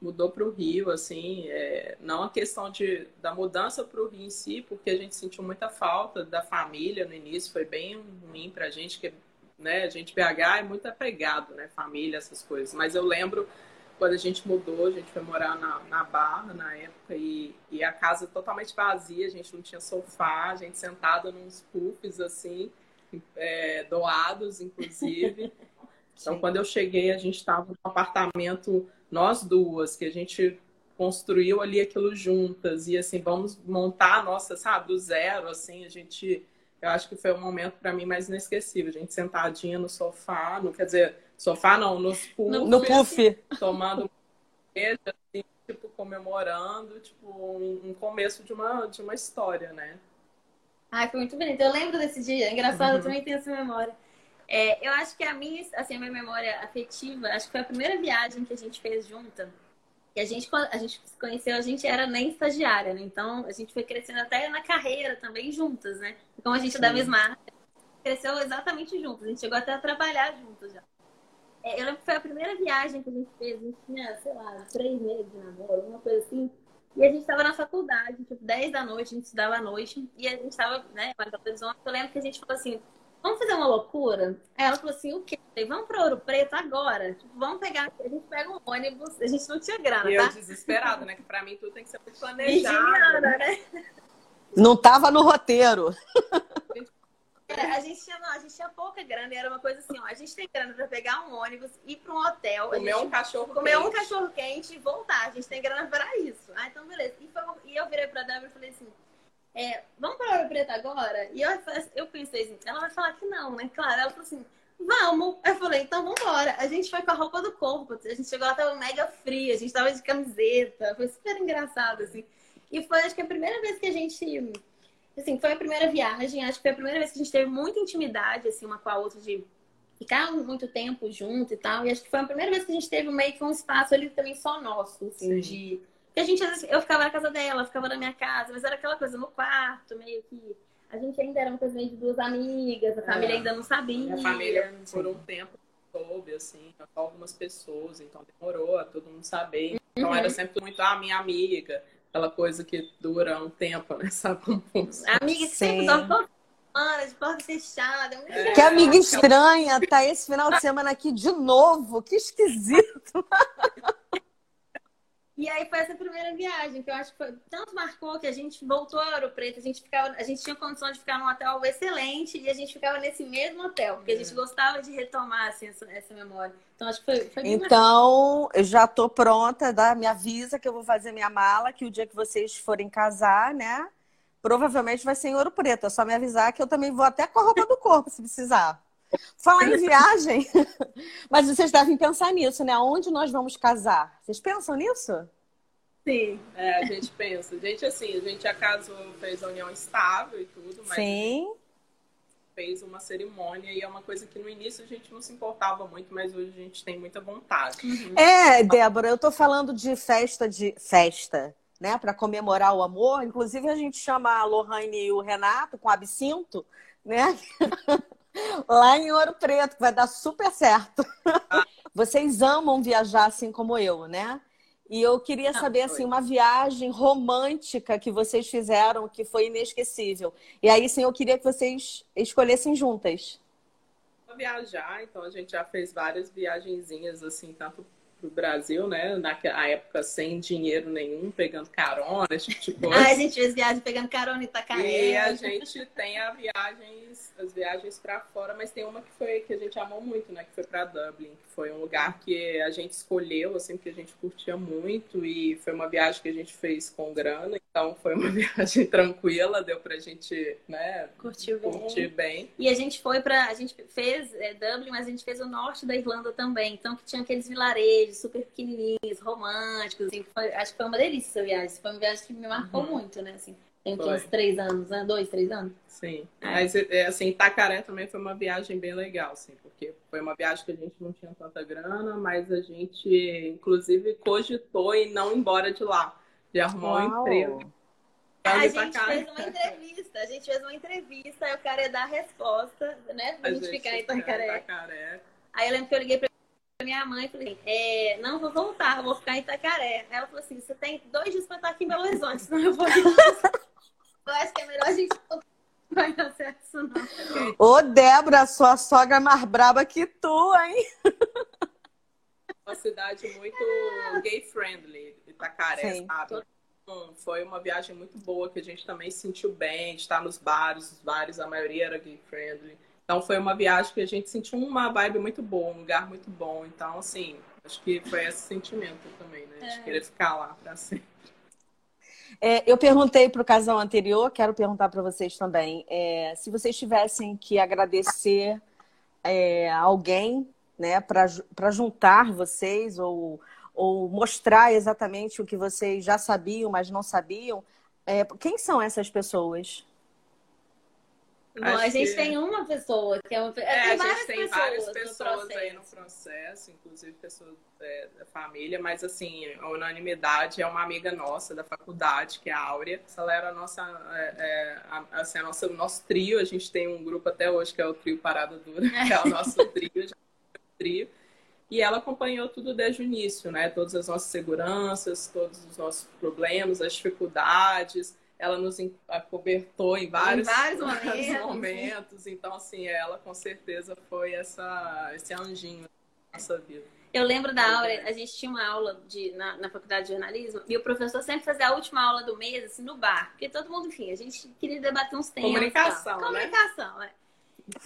mudou para o Rio, assim, é, não a questão de, da mudança para o Rio em si, porque a gente sentiu muita falta da família no início, foi bem ruim para a gente, que né, a gente BH é muito apegado, né, família, essas coisas. Mas eu lembro quando a gente mudou, a gente foi morar na, na Barra na época e, e a casa totalmente vazia, a gente não tinha sofá, a gente sentada nos puffs assim, é, doados, inclusive. Então, quando eu cheguei, a gente estava no apartamento, nós duas, que a gente construiu ali aquilo juntas e assim vamos montar a nossa, sabe, do zero, assim a gente, eu acho que foi um momento para mim mais inesquecível, a gente sentadinha no sofá, não quer dizer sofá não, nos puff, no puff, tomando beijo, assim, tipo comemorando, tipo um, um começo de uma de uma história, né? Ai, foi muito bonito. Eu lembro desse dia. Engraçado, uhum. eu também tenho essa memória. É, eu acho que a minha, assim, a minha memória afetiva, acho que foi a primeira viagem que a gente fez junta. E a gente, a gente se conheceu, a gente era nem estagiária, né? Então a gente foi crescendo até na carreira também juntas, né? Como a gente é da mesma área, cresceu exatamente juntas. A gente chegou até a trabalhar juntas já. É, eu lembro que foi a primeira viagem que a gente fez, a gente tinha, sei lá, três meses de namoro, uma coisa assim. E a gente estava na faculdade, tipo, 10 da noite, a gente estudava à noite, e a gente estava, né, com a Horizonte. Eu lembro que a gente falou assim: vamos fazer uma loucura? Aí ela falou assim: o quê? Falei, vamos para Ouro Preto agora. Tipo, vamos pegar, a gente pega um ônibus, a gente não tinha grana, e tá? eu desesperada, né? Que para mim tudo tem que ser muito planejado. né? Não tava no roteiro. É, a gente tinha, não, a gente tinha pouca grana e era uma coisa assim, ó, a gente tem grana para pegar um ônibus, ir para um hotel, comer um cachorro comer quente. um cachorro quente e voltar. A gente tem grana para isso. Ah, então beleza. E, foi, e eu virei para Débora e falei assim, é, vamos para Ouro Preto agora? E eu, eu pensei assim, ela vai falar que não, né? Claro, ela falou assim, vamos. Eu falei, então vamos embora. A gente foi com a roupa do corpo, a gente chegou lá, tava mega fria, a gente tava de camiseta, foi super engraçado, assim. E foi, acho que a primeira vez que a gente assim, foi a primeira viagem, acho que foi a primeira vez que a gente teve muita intimidade, assim, uma com a outra, de ficar muito tempo junto e tal. E acho que foi a primeira vez que a gente teve meio que um espaço ali também só nosso, assim, Sim. de. Porque a gente, às vezes, eu ficava na casa dela, ficava na minha casa, mas era aquela coisa no quarto, meio que. A gente ainda era uma coisa meio de duas amigas, a é. família ainda não sabia. A família, por um tempo, soube, assim, só algumas pessoas, então demorou a todo mundo saber. Então uhum. era sempre muito a ah, minha amiga aquela coisa que dura um tempo, né? Sabe como funciona? Amiga que sempre dorme semana de porta fechada. Muito É. Que amiga estranha, tá esse final de semana aqui de novo. Que esquisito. E aí foi essa primeira viagem, que eu acho que foi, tanto marcou que a gente voltou a Ouro Preto, a gente, ficava, a gente tinha condição de ficar num hotel excelente e a gente ficava nesse mesmo hotel, porque a gente gostava de retomar assim, essa, essa memória. Então acho que foi, foi. Então, eu já tô pronta, dá, me avisa que eu vou fazer minha mala, que o dia que vocês forem casar, né? Provavelmente vai ser em Ouro Preto. É só me avisar que eu também vou até com a roupa do corpo, se precisar. Falar em viagem, mas vocês devem pensar nisso, né? Onde nós vamos casar? Vocês pensam nisso? Sim. É, a gente pensa. A gente, assim, a gente já casou, fez a união estável e tudo, mas Sim. fez uma cerimônia e é uma coisa que no início a gente não se importava muito, mas hoje a gente tem muita vontade. É, Débora, eu tô falando de festa de festa, né, para comemorar o amor. Inclusive a gente chama a Lohane e o Renato com absinto, né? Lá em Ouro Preto, que vai dar super certo. Vocês amam viajar assim como eu, né? E eu queria Ah, saber foi. assim uma viagem romântica que vocês fizeram que foi inesquecível. E aí sim eu queria que vocês escolhessem juntas. Viajar, então a gente já fez várias viagenzinhas, assim, tanto pro Brasil, né? Naquela época sem dinheiro nenhum, pegando carona, esse tipo de coisa. Ah, a gente fez viagem pegando carona em Itacaré. E a gente tem a viagens, as viagens para fora, mas tem uma que foi que a gente amou muito, né? Que foi para Dublin, que foi um lugar que a gente escolheu, assim, porque a gente curtia muito e foi uma viagem que a gente fez com grana, então foi uma viagem tranquila, deu pra gente, né? Curtiu bem. Curtir bem. E a gente foi pra. A gente fez é, Dublin, mas a gente fez o norte da Irlanda também. Então, que tinha aqueles vilarejos super pequenininhos, românticos. Assim, foi- acho que foi uma delícia essa viagem. Foi uma viagem que me marcou Uhum. muito, né? Assim, tem Foi. uns três anos, né? Dois, três anos. Sim, É. mas é, assim, Itacaré também foi uma viagem bem legal, assim, porque foi uma viagem que a gente não tinha tanta grana, mas a gente, inclusive, cogitou em não ir embora de lá, de arrumar um Uau. emprego. A gente fez uma entrevista, a gente fez uma entrevista, aí o cara ia dar a resposta, né? Pra A gente, gente ficar em. Itacaré. Aí eu lembro que eu liguei pra minha mãe e falei, é, não, vou voltar, vou ficar em Itacaré. Ela falou assim, você tem dois dias pra estar aqui em Belo Horizonte, senão eu vou Eu acho que é melhor a gente vai dar certo isso não. Ô, Débora, sua sogra é mais braba que tu, hein? Uma cidade muito gay-friendly, Itacaré, Sim. sabe? Então, foi uma viagem muito boa, que a gente também se sentiu bem, de estar nos bares, os bares, a maioria era gay-friendly. Então foi uma viagem que a gente sentiu uma vibe muito boa, um lugar muito bom. Então, assim, acho que foi esse sentimento também, né? De É. querer ficar lá pra sempre. É, eu perguntei para o casal anterior, quero perguntar para vocês também, é, se vocês tivessem que agradecer é, alguém, né, para juntar vocês ou, ou mostrar exatamente o que vocês já sabiam, mas não sabiam, é, quem são essas pessoas? Acho a gente que- tem uma pessoa que é uma É, a tem várias gente tem pessoas, várias no pessoas aí no processo. inclusive pessoas é, da família, mas assim, a unanimidade é uma amiga nossa da faculdade, que é a Áurea. Ela era a nossa, é, é, a- assim, a nossa, o nosso trio, a gente tem um grupo até hoje que é o trio Parada Dura, que é o nosso trio, já é trio. E ela acompanhou tudo desde o início, né? Todas as nossas seguranças, todos os nossos problemas, as dificuldades. Ela nos acobertou em vários, vários momentos. momentos. Então, assim, ela com certeza foi essa, esse anjinho da nossa vida. Eu lembro da aula, a gente tinha uma aula de, na, na faculdade de jornalismo e o professor sempre fazia a última aula do mês, assim, no bar. Porque todo mundo, enfim, a gente queria debater uns temas. Comunicação, tal. né? Comunicação, né?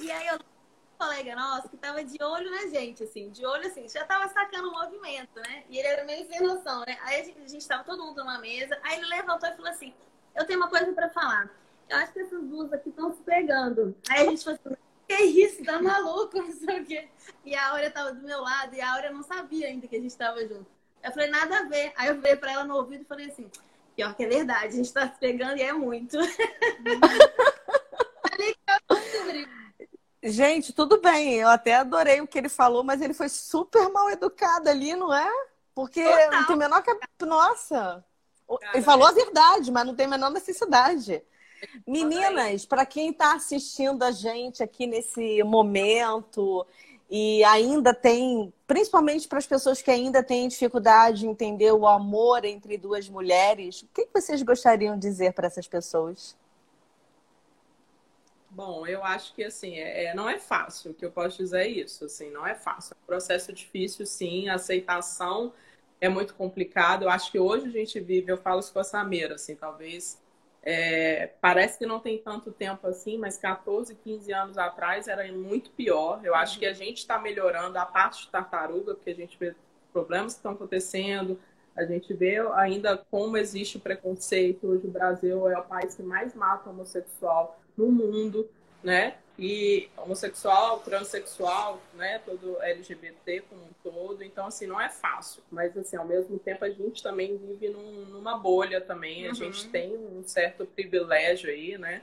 E aí eu um colega nosso que tava de olho na gente, assim, de olho assim, já tava sacando o movimento, né? E ele era meio sem noção, né? Aí a gente, a gente tava todo mundo numa mesa, aí ele levantou e falou assim: Eu tenho uma coisa pra falar. Eu acho que essas duas aqui estão se pegando. Aí a gente falou assim: Que isso, tá maluco? Não sei o quê. E a Áurea tava do meu lado e a Áurea não sabia ainda que a gente tava junto. Eu falei: Nada a ver. Aí eu veio pra ela no ouvido e falei assim: Pior que é verdade, a gente tá se pegando e é muito. Gente, tudo bem, eu até adorei o que ele falou, mas ele foi super mal educado ali, não é? Porque Total. não tem menor cap... Nossa! Cara, Ele falou a verdade, mas não tem a menor necessidade. Meninas, para quem está assistindo a gente aqui nesse momento e ainda tem, principalmente para as pessoas que ainda têm dificuldade de entender o amor entre duas mulheres, o que que vocês gostariam de dizer para essas pessoas? Bom, eu acho que assim, é, é, não é fácil, o que eu posso dizer é isso, assim, não é fácil. É um processo difícil, sim, a aceitação é muito complicado. Eu acho que hoje a gente vive, eu falo isso com a Sameira, assim, talvez é, parece que não tem tanto tempo assim, mas 14, 15 anos atrás era muito pior. Eu acho que a gente está melhorando a parte de tartaruga, porque a gente vê problemas que estão acontecendo, a gente vê ainda como existe o preconceito. Hoje o Brasil é o país que mais mata homossexual no mundo, né? E homossexual, transexual, né? Todo LGBT como um todo. Então, assim, não é fácil. Mas, assim, ao mesmo tempo, a gente também vive num, numa bolha também. A uhum. gente tem um certo privilégio aí, né?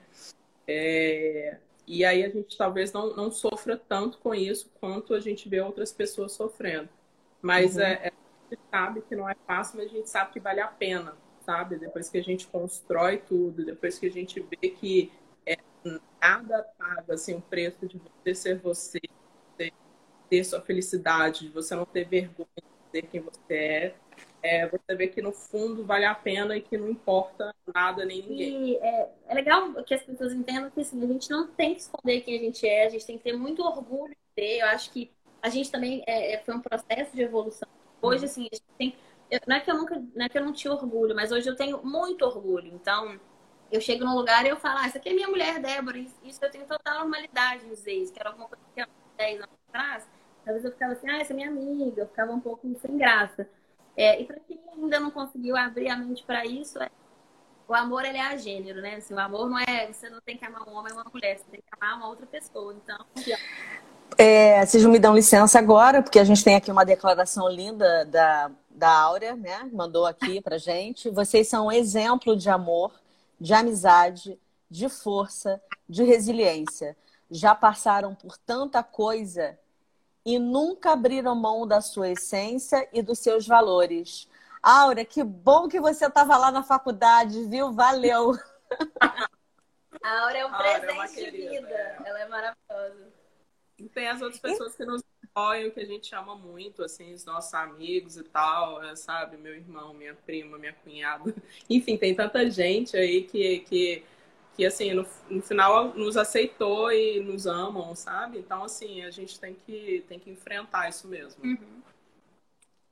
É... E aí a gente talvez não, não sofra tanto com isso quanto a gente vê outras pessoas sofrendo. Mas uhum. é, é gente sabe que não é fácil, mas a gente sabe que vale a pena, sabe? Depois que a gente constrói tudo, depois que a gente vê que nada paga assim, o preço de você ser você, de ter sua felicidade, de você não ter vergonha de ser quem você é, é, você vê que no fundo vale a pena e que não importa nada nem ninguém. E é, é legal que as pessoas entendam que assim, a gente não tem que esconder quem a gente é, a gente tem que ter muito orgulho de ter. Eu acho que a gente também é, é foi um processo de evolução Hoje, assim, a gente tem. Eu, não, é que eu nunca, não é que eu não tinha orgulho, mas hoje eu tenho muito orgulho. Então, eu chego num lugar e eu falo, ah, essa aqui é minha mulher, Débora. Isso eu tenho total normalidade em dizer isso, que era alguma coisa que há 10 anos atrás. Vezes eu ficava assim, ah, essa é minha amiga, eu ficava um pouco sem graça. É, e para quem ainda não conseguiu abrir a mente para isso, é, o amor ele é a gênero, né? Assim, o amor não é, você não tem que amar um homem ou uma mulher, você tem que amar uma outra pessoa. Então, é, vocês me dão licença agora, porque a gente tem aqui uma declaração linda da, da Áurea, né? Mandou aqui pra gente. Vocês são um exemplo de amor, de amizade, de força, de resiliência. Já passaram por tanta coisa e nunca abriram mão da sua essência e dos seus valores. Áurea, que bom que você estava lá na faculdade, viu? Valeu! A Áurea é um presente é de vida. Ela é maravilhosa. E tem as outras pessoas que nos apoiam, que a gente ama muito, assim, os nossos amigos e tal, é, sabe? Meu irmão, minha prima, minha cunhada. Enfim, tem tanta gente aí que, que, que assim, no, no final nos aceitou e nos amam, sabe? Então, assim, a gente tem que, tem que enfrentar isso mesmo. Uhum.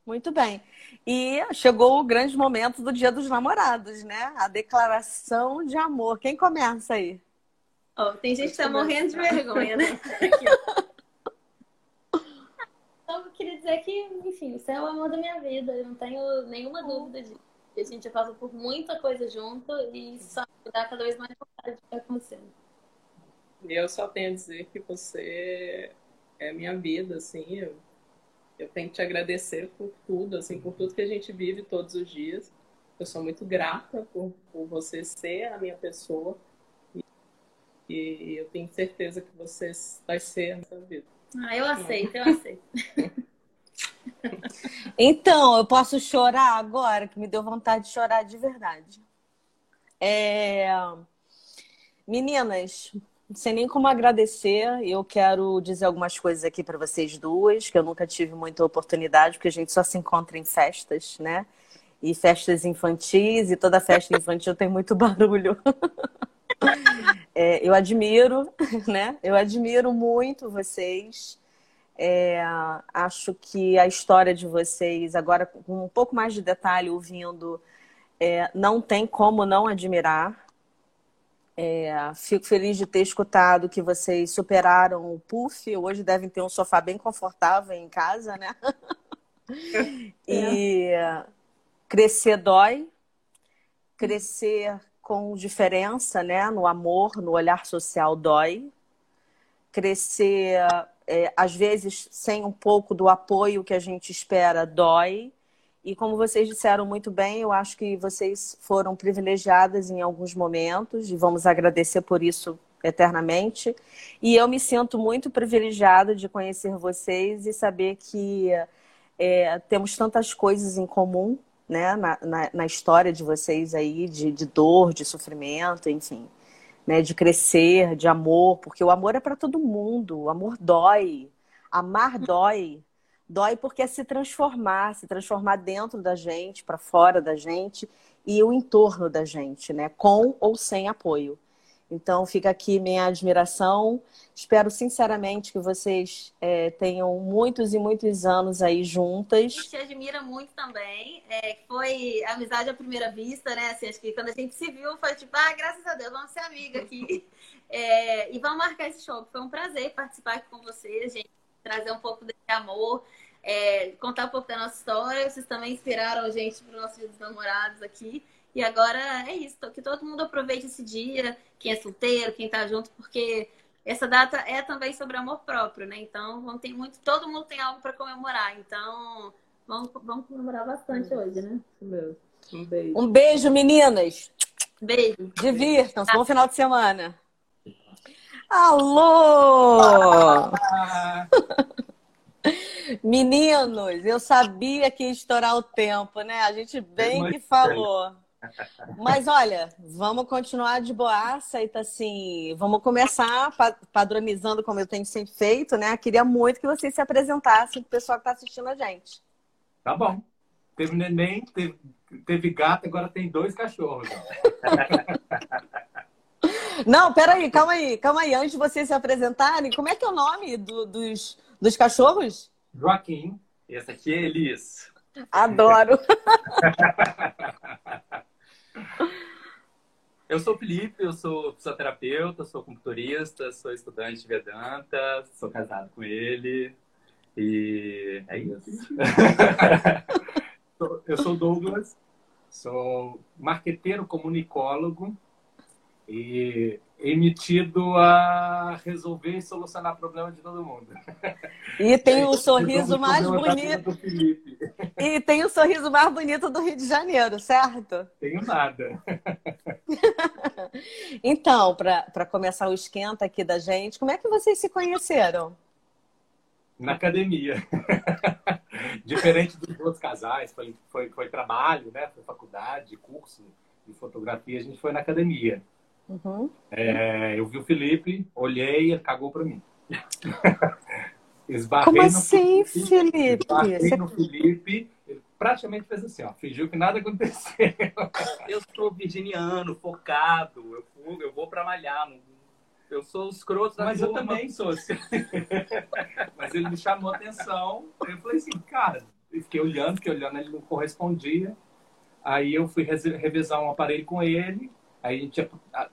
Muito bem. E chegou o grande momento do Dia dos Namorados, né? A declaração de amor. Quem começa aí? Oh, tem gente que tá morrendo de vergonha, né? eu queria dizer que, enfim, você é o amor da minha vida. Eu não tenho nenhuma dúvida disso. A gente já passou por muita coisa junto e só dá cada vez mais vontade de ficar com você. Eu só tenho a dizer que você é minha vida, assim. Eu, eu tenho que te agradecer por tudo, assim, por tudo que a gente vive todos os dias. Eu sou muito grata por, por você ser a minha pessoa e eu tenho certeza que você vai ser nessa vida. Ah, eu aceito, eu aceito. então, eu posso chorar agora, que me deu vontade de chorar de verdade. É... Meninas, não sei nem como agradecer. Eu quero dizer algumas coisas aqui para vocês duas, que eu nunca tive muita oportunidade, porque a gente só se encontra em festas, né? E festas infantis, e toda festa infantil tem muito barulho. É, eu admiro, né? Eu admiro muito vocês. É, acho que a história de vocês, agora com um pouco mais de detalhe, ouvindo, é, não tem como não admirar. É, fico feliz de ter escutado que vocês superaram o puff. Hoje devem ter um sofá bem confortável em casa, né? e crescer dói. Crescer com diferença, né? No amor, no olhar social dói. Crescer, é, às vezes, sem um pouco do apoio que a gente espera, dói. E como vocês disseram muito bem, eu acho que vocês foram privilegiadas em alguns momentos e vamos agradecer por isso eternamente. E eu me sinto muito privilegiada de conhecer vocês e saber que é, temos tantas coisas em comum né, na, na, na, história de vocês aí, de, de dor, de sofrimento, enfim, né, de crescer, de amor, porque o amor é para todo mundo, o amor dói, amar dói, dói porque é se transformar, se transformar dentro da gente, para fora da gente e o entorno da gente, né, com ou sem apoio. Então fica aqui minha admiração. Espero sinceramente que vocês é, tenham muitos e muitos anos aí juntas. A gente admira muito também. É, foi amizade à primeira vista, né? Assim, acho que quando a gente se viu foi tipo, ah, graças a Deus, vamos ser amiga aqui. É, e vamos marcar esse show. Foi um prazer participar aqui com vocês, gente, trazer um pouco desse amor é, contar um pouco da nossa história. Vocês também inspiraram a gente para o nosso Dia dos Namorados aqui. E agora é isso, que todo mundo aproveite esse dia, quem é solteiro, quem está junto, porque essa data é também sobre amor próprio, né? Então, vamos ter muito, todo mundo tem algo para comemorar. Então, vamos, vamos comemorar bastante hoje, né? Um beijo. Um beijo, meninas. Beijo. Divirtam-se. Bom final de semana. Alô! Meninos, eu sabia que ia estourar o tempo, né? A gente bem que falou. Mas olha, vamos continuar de boaça e tá assim, vamos começar padronizando como eu tenho sempre feito, né? Queria muito que vocês se apresentassem pro pessoal que tá assistindo a gente. Tá bom. Teve neném, teve, teve gato, agora tem dois cachorros. Não, peraí, calma aí, calma aí. Antes de vocês se apresentarem, como é que é o nome do, dos, dos cachorros? Joaquim. Esse aqui é Elis. Adoro. eu sou Felipe, eu sou fisioterapeuta, sou computurista, sou estudante de Vedanta, sou casado com ele. E é isso. eu sou Douglas, sou marqueteiro comunicólogo e emitido a resolver e solucionar problema de todo mundo. E tem o sorriso mais bonito. E tem o sorriso mais bonito do Rio de Janeiro, certo? Tenho nada. então, para começar o esquenta aqui da gente, como é que vocês se conheceram? Na academia. Diferente dos outros casais, foi, foi, foi trabalho, né? Foi faculdade, curso de fotografia, a gente foi na academia. Uhum. É, eu vi o Felipe, olhei, ele cagou para mim. Esbarrei Como assim, Felipe? Esbarrei Você... no Felipe, ele praticamente fez assim, ó, fingiu que nada aconteceu. eu sou virginiano, focado, eu, vou, eu vou para malhar, eu sou os escroto da Mas eu também sou assim. Mas ele me chamou a atenção, eu falei assim, cara, eu fiquei olhando, fiquei olhando, ele não correspondia. Aí eu fui revezar um aparelho com ele, Aí a gente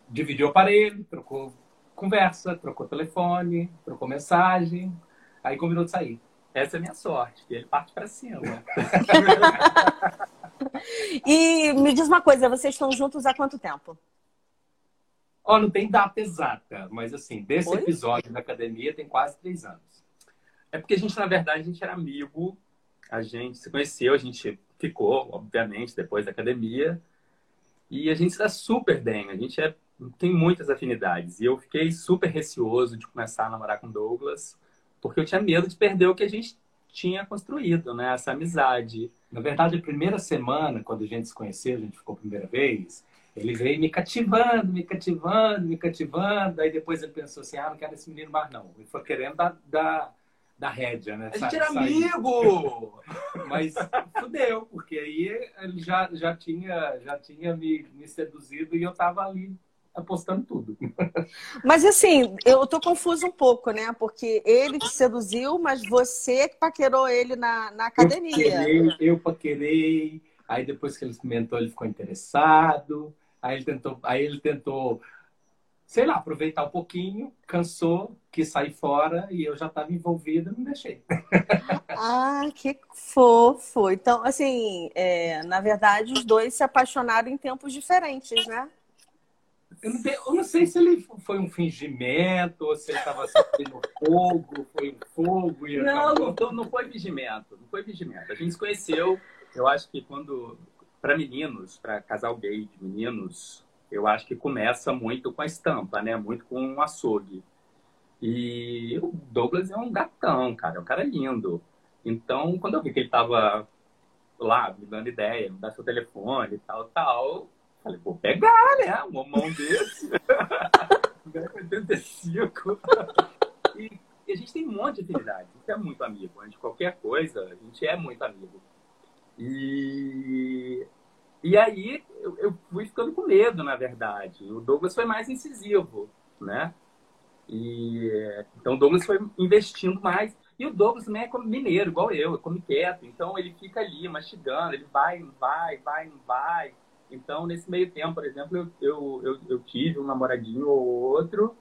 dividiu o aparelho, trocou conversa, trocou telefone, trocou mensagem, aí combinou de sair. Essa é a minha sorte, e ele parte para cima. e me diz uma coisa, vocês estão juntos há quanto tempo? Ó, oh, não tem data exata, mas assim, desse Oi? episódio da academia tem quase três anos. É porque a gente, na verdade, a gente era amigo, a gente se conheceu, a gente ficou, obviamente, depois da academia, e a gente está super bem, a gente é, tem muitas afinidades. E eu fiquei super receoso de começar a namorar com Douglas, porque eu tinha medo de perder o que a gente tinha construído, né? Essa amizade. Na verdade, a primeira semana, quando a gente se conheceu, a gente ficou a primeira vez, ele veio me cativando, me cativando, me cativando. Aí depois ele pensou assim: ah, não quero esse menino mais não. Ele foi querendo dar, dar da rédea, né? A gente era amigo! Mas fudeu, porque aí ele já, já tinha, já tinha me, me seduzido e eu tava ali apostando tudo. Mas assim, eu tô confuso um pouco, né? Porque ele te seduziu, mas você que paquerou ele na, na academia. Eu paquerei, eu paquerei, aí depois que ele experimentou, ele ficou interessado, aí ele tentou, aí ele tentou sei lá, aproveitar um pouquinho, cansou, quis sair fora e eu já estava envolvida, não deixei. ah, que fofo. Então, assim, é, na verdade, os dois se apaixonaram em tempos diferentes, né? Eu não, eu não, sei se ele foi um fingimento ou se ele estava sentindo fogo, foi um fogo e não, não, não foi fingimento, não foi fingimento. A gente se conheceu, eu acho que quando para meninos, para casal gay de meninos, eu acho que começa muito com a estampa, né? Muito com um açougue. E o Douglas é um gatão, cara, é um cara lindo. Então, quando eu vi que ele tava lá me dando ideia, me dar seu telefone e tal, tal, falei, vou pegar, né? Um mão desse. 85. e, e a gente tem um monte de afinidade. A gente é muito amigo. A gente, qualquer coisa, a gente é muito amigo. E E aí eu, eu fui ficando com medo, na verdade. O Douglas foi mais incisivo, né? E, então o Douglas foi investindo mais. E o Douglas também é mineiro, igual eu, come quieto. Então ele fica ali mastigando, ele vai, vai, vai, vai. Então, nesse meio tempo, por exemplo, eu, eu, eu, eu tive um namoradinho ou outro,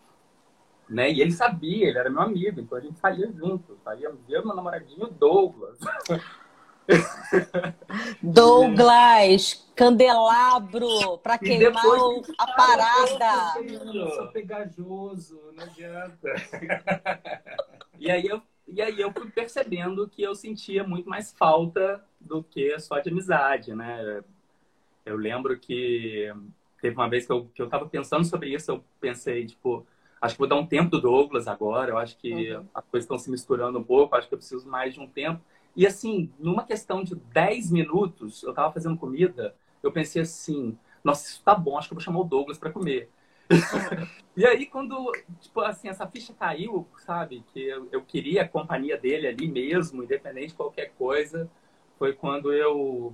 né? E ele sabia, ele era meu amigo, então a gente saía junto. Saía eu, meu namoradinho, Douglas. Douglas, candelabro para queimar a parada. Só pegajoso, não adianta. e aí eu e aí eu fui percebendo que eu sentia muito mais falta do que só de amizade, né? Eu lembro que teve uma vez que eu, que eu tava pensando sobre isso, eu pensei, tipo, acho que vou dar um tempo do Douglas agora, eu acho que uhum. as coisas estão se misturando um pouco, acho que eu preciso mais de um tempo. E assim, numa questão de 10 minutos, eu tava fazendo comida, eu pensei assim, nossa, isso tá bom, acho que eu vou chamar o Douglas para comer. e aí, quando, tipo, assim, essa ficha caiu, sabe? Que eu, eu queria a companhia dele ali mesmo, independente de qualquer coisa, foi quando eu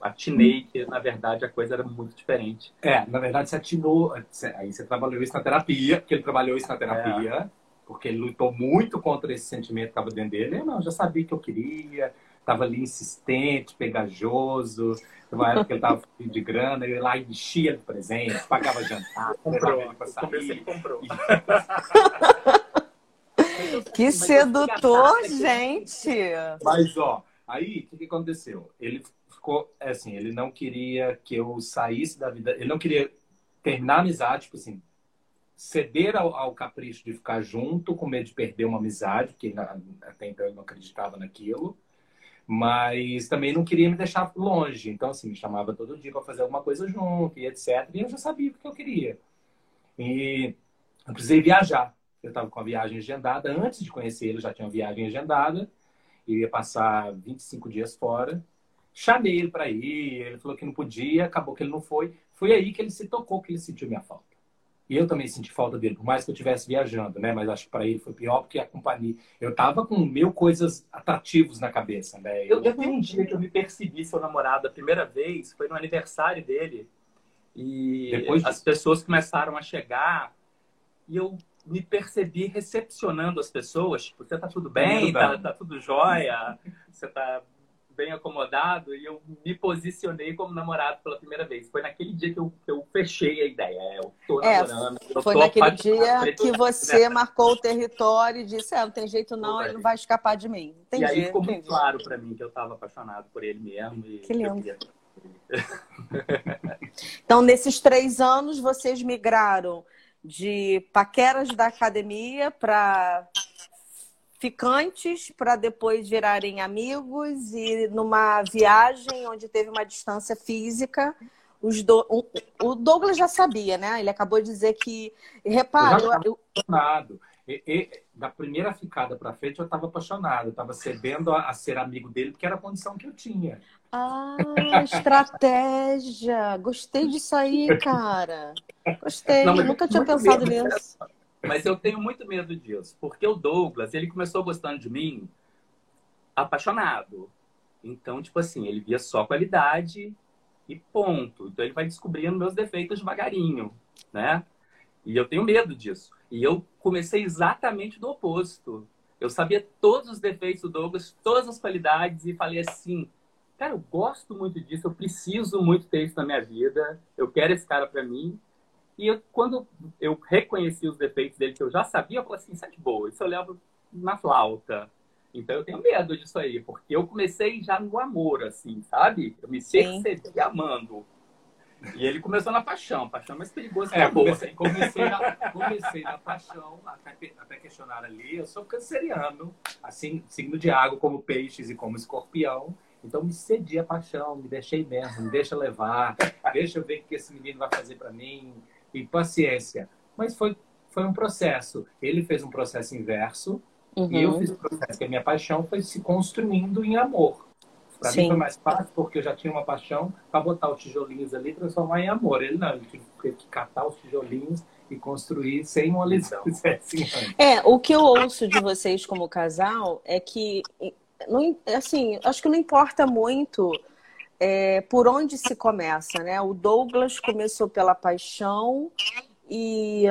atinei que, na verdade, a coisa era muito diferente. É, na verdade, você atinou. Aí você trabalhou isso na terapia, porque ele trabalhou isso na terapia. Porque ele lutou muito contra esse sentimento que estava dentro dele. Eu não, já sabia que eu queria, estava ali insistente, pegajoso. Uma época ele estava de grana, ele lá enchia de presente, pagava jantar, comprou ele sair. comprou. que sedutor, gente! Mas, ó, aí, o que, que aconteceu? Ele ficou, é assim, ele não queria que eu saísse da vida, ele não queria terminar a amizade, tipo assim, ceder ao, ao, capricho de ficar junto, com medo de perder uma amizade, que até então eu não acreditava naquilo, mas também não queria me deixar longe. Então, assim, me chamava todo dia para fazer alguma coisa junto e etc. E eu já sabia o que eu queria. E eu precisei viajar. Eu estava com a viagem agendada. Antes de conhecer ele, já tinha uma viagem agendada. Eu ia passar 25 dias fora. Chamei ele para ir. Ele falou que não podia. Acabou que ele não foi. Foi aí que ele se tocou, que ele sentiu minha falta. E eu também senti falta dele, por mais que eu estivesse viajando, né? Mas acho que para ele foi pior porque a companhia. Eu tava com mil coisas atrativos na cabeça, né? Eu, eu tenho um dia que eu me percebi seu namorado a primeira vez, foi no aniversário dele. E Depois as pessoas começaram a chegar e eu me percebi recepcionando as pessoas. Tipo, você tá tudo bem? Tá, tá tudo jóia? Você tá bem acomodado e eu me posicionei como namorado pela primeira vez. Foi naquele dia que eu, que eu fechei a ideia. É, eu tô é, namorando. Eu foi tô naquele dia que você marcou o território e disse: é, não tem jeito não, ele não vai escapar de mim. Entendi, e aí ficou entendi. muito claro para mim que eu estava apaixonado por ele mesmo. que lindo. então, nesses três anos, vocês migraram de paqueras da academia para ficantes para depois virarem amigos e numa viagem onde teve uma distância física. Os do... O Douglas já sabia, né? Ele acabou de dizer que. Repara. Eu apaixonado. E, e, da primeira ficada para frente, eu estava apaixonado. Eu estava cedendo a, a, ser amigo dele, porque era a condição que eu tinha. Ah, estratégia! Gostei disso aí, cara. Gostei. Não, Nunca tinha pensado nisso. Mas eu tenho muito medo disso, porque o Douglas, ele começou gostando de mim apaixonado. Então, tipo assim, ele via só qualidade e ponto. Então ele vai descobrindo meus defeitos devagarinho, né? E eu tenho medo disso. E eu comecei exatamente do oposto. Eu sabia todos os defeitos do Douglas, todas as qualidades e falei assim: cara, eu gosto muito disso, eu preciso muito ter isso na minha vida, eu quero esse cara para mim. E eu, quando eu reconheci os defeitos dele, que eu já sabia, eu falei assim, isso é de boa, isso eu levo na flauta. Então eu tenho medo disso aí, porque eu comecei já no amor, assim, sabe? Eu me percebi amando. E ele começou na paixão, paixão mais perigosa que é, comecei, comecei, na, comecei na paixão, até, até questionar ali, eu sou canceriano, assim, signo de água como peixes e como escorpião. Então me cedi a paixão, me deixei mesmo, me deixa levar, deixa eu ver o que esse menino vai fazer para mim e paciência. Mas foi, foi um processo. Ele fez um processo inverso uhum. e eu uhum. fiz um processo que a minha paixão foi se construindo em amor. Para mim foi mais fácil porque eu já tinha uma paixão para botar os tijolinhos ali e transformar em amor. Ele não, ele teve que catar os tijolinhos e construir sem uma lesão. É, o que eu ouço de vocês como casal é que, não, assim, acho que não importa muito é, por onde se começa, né? O Douglas começou pela paixão e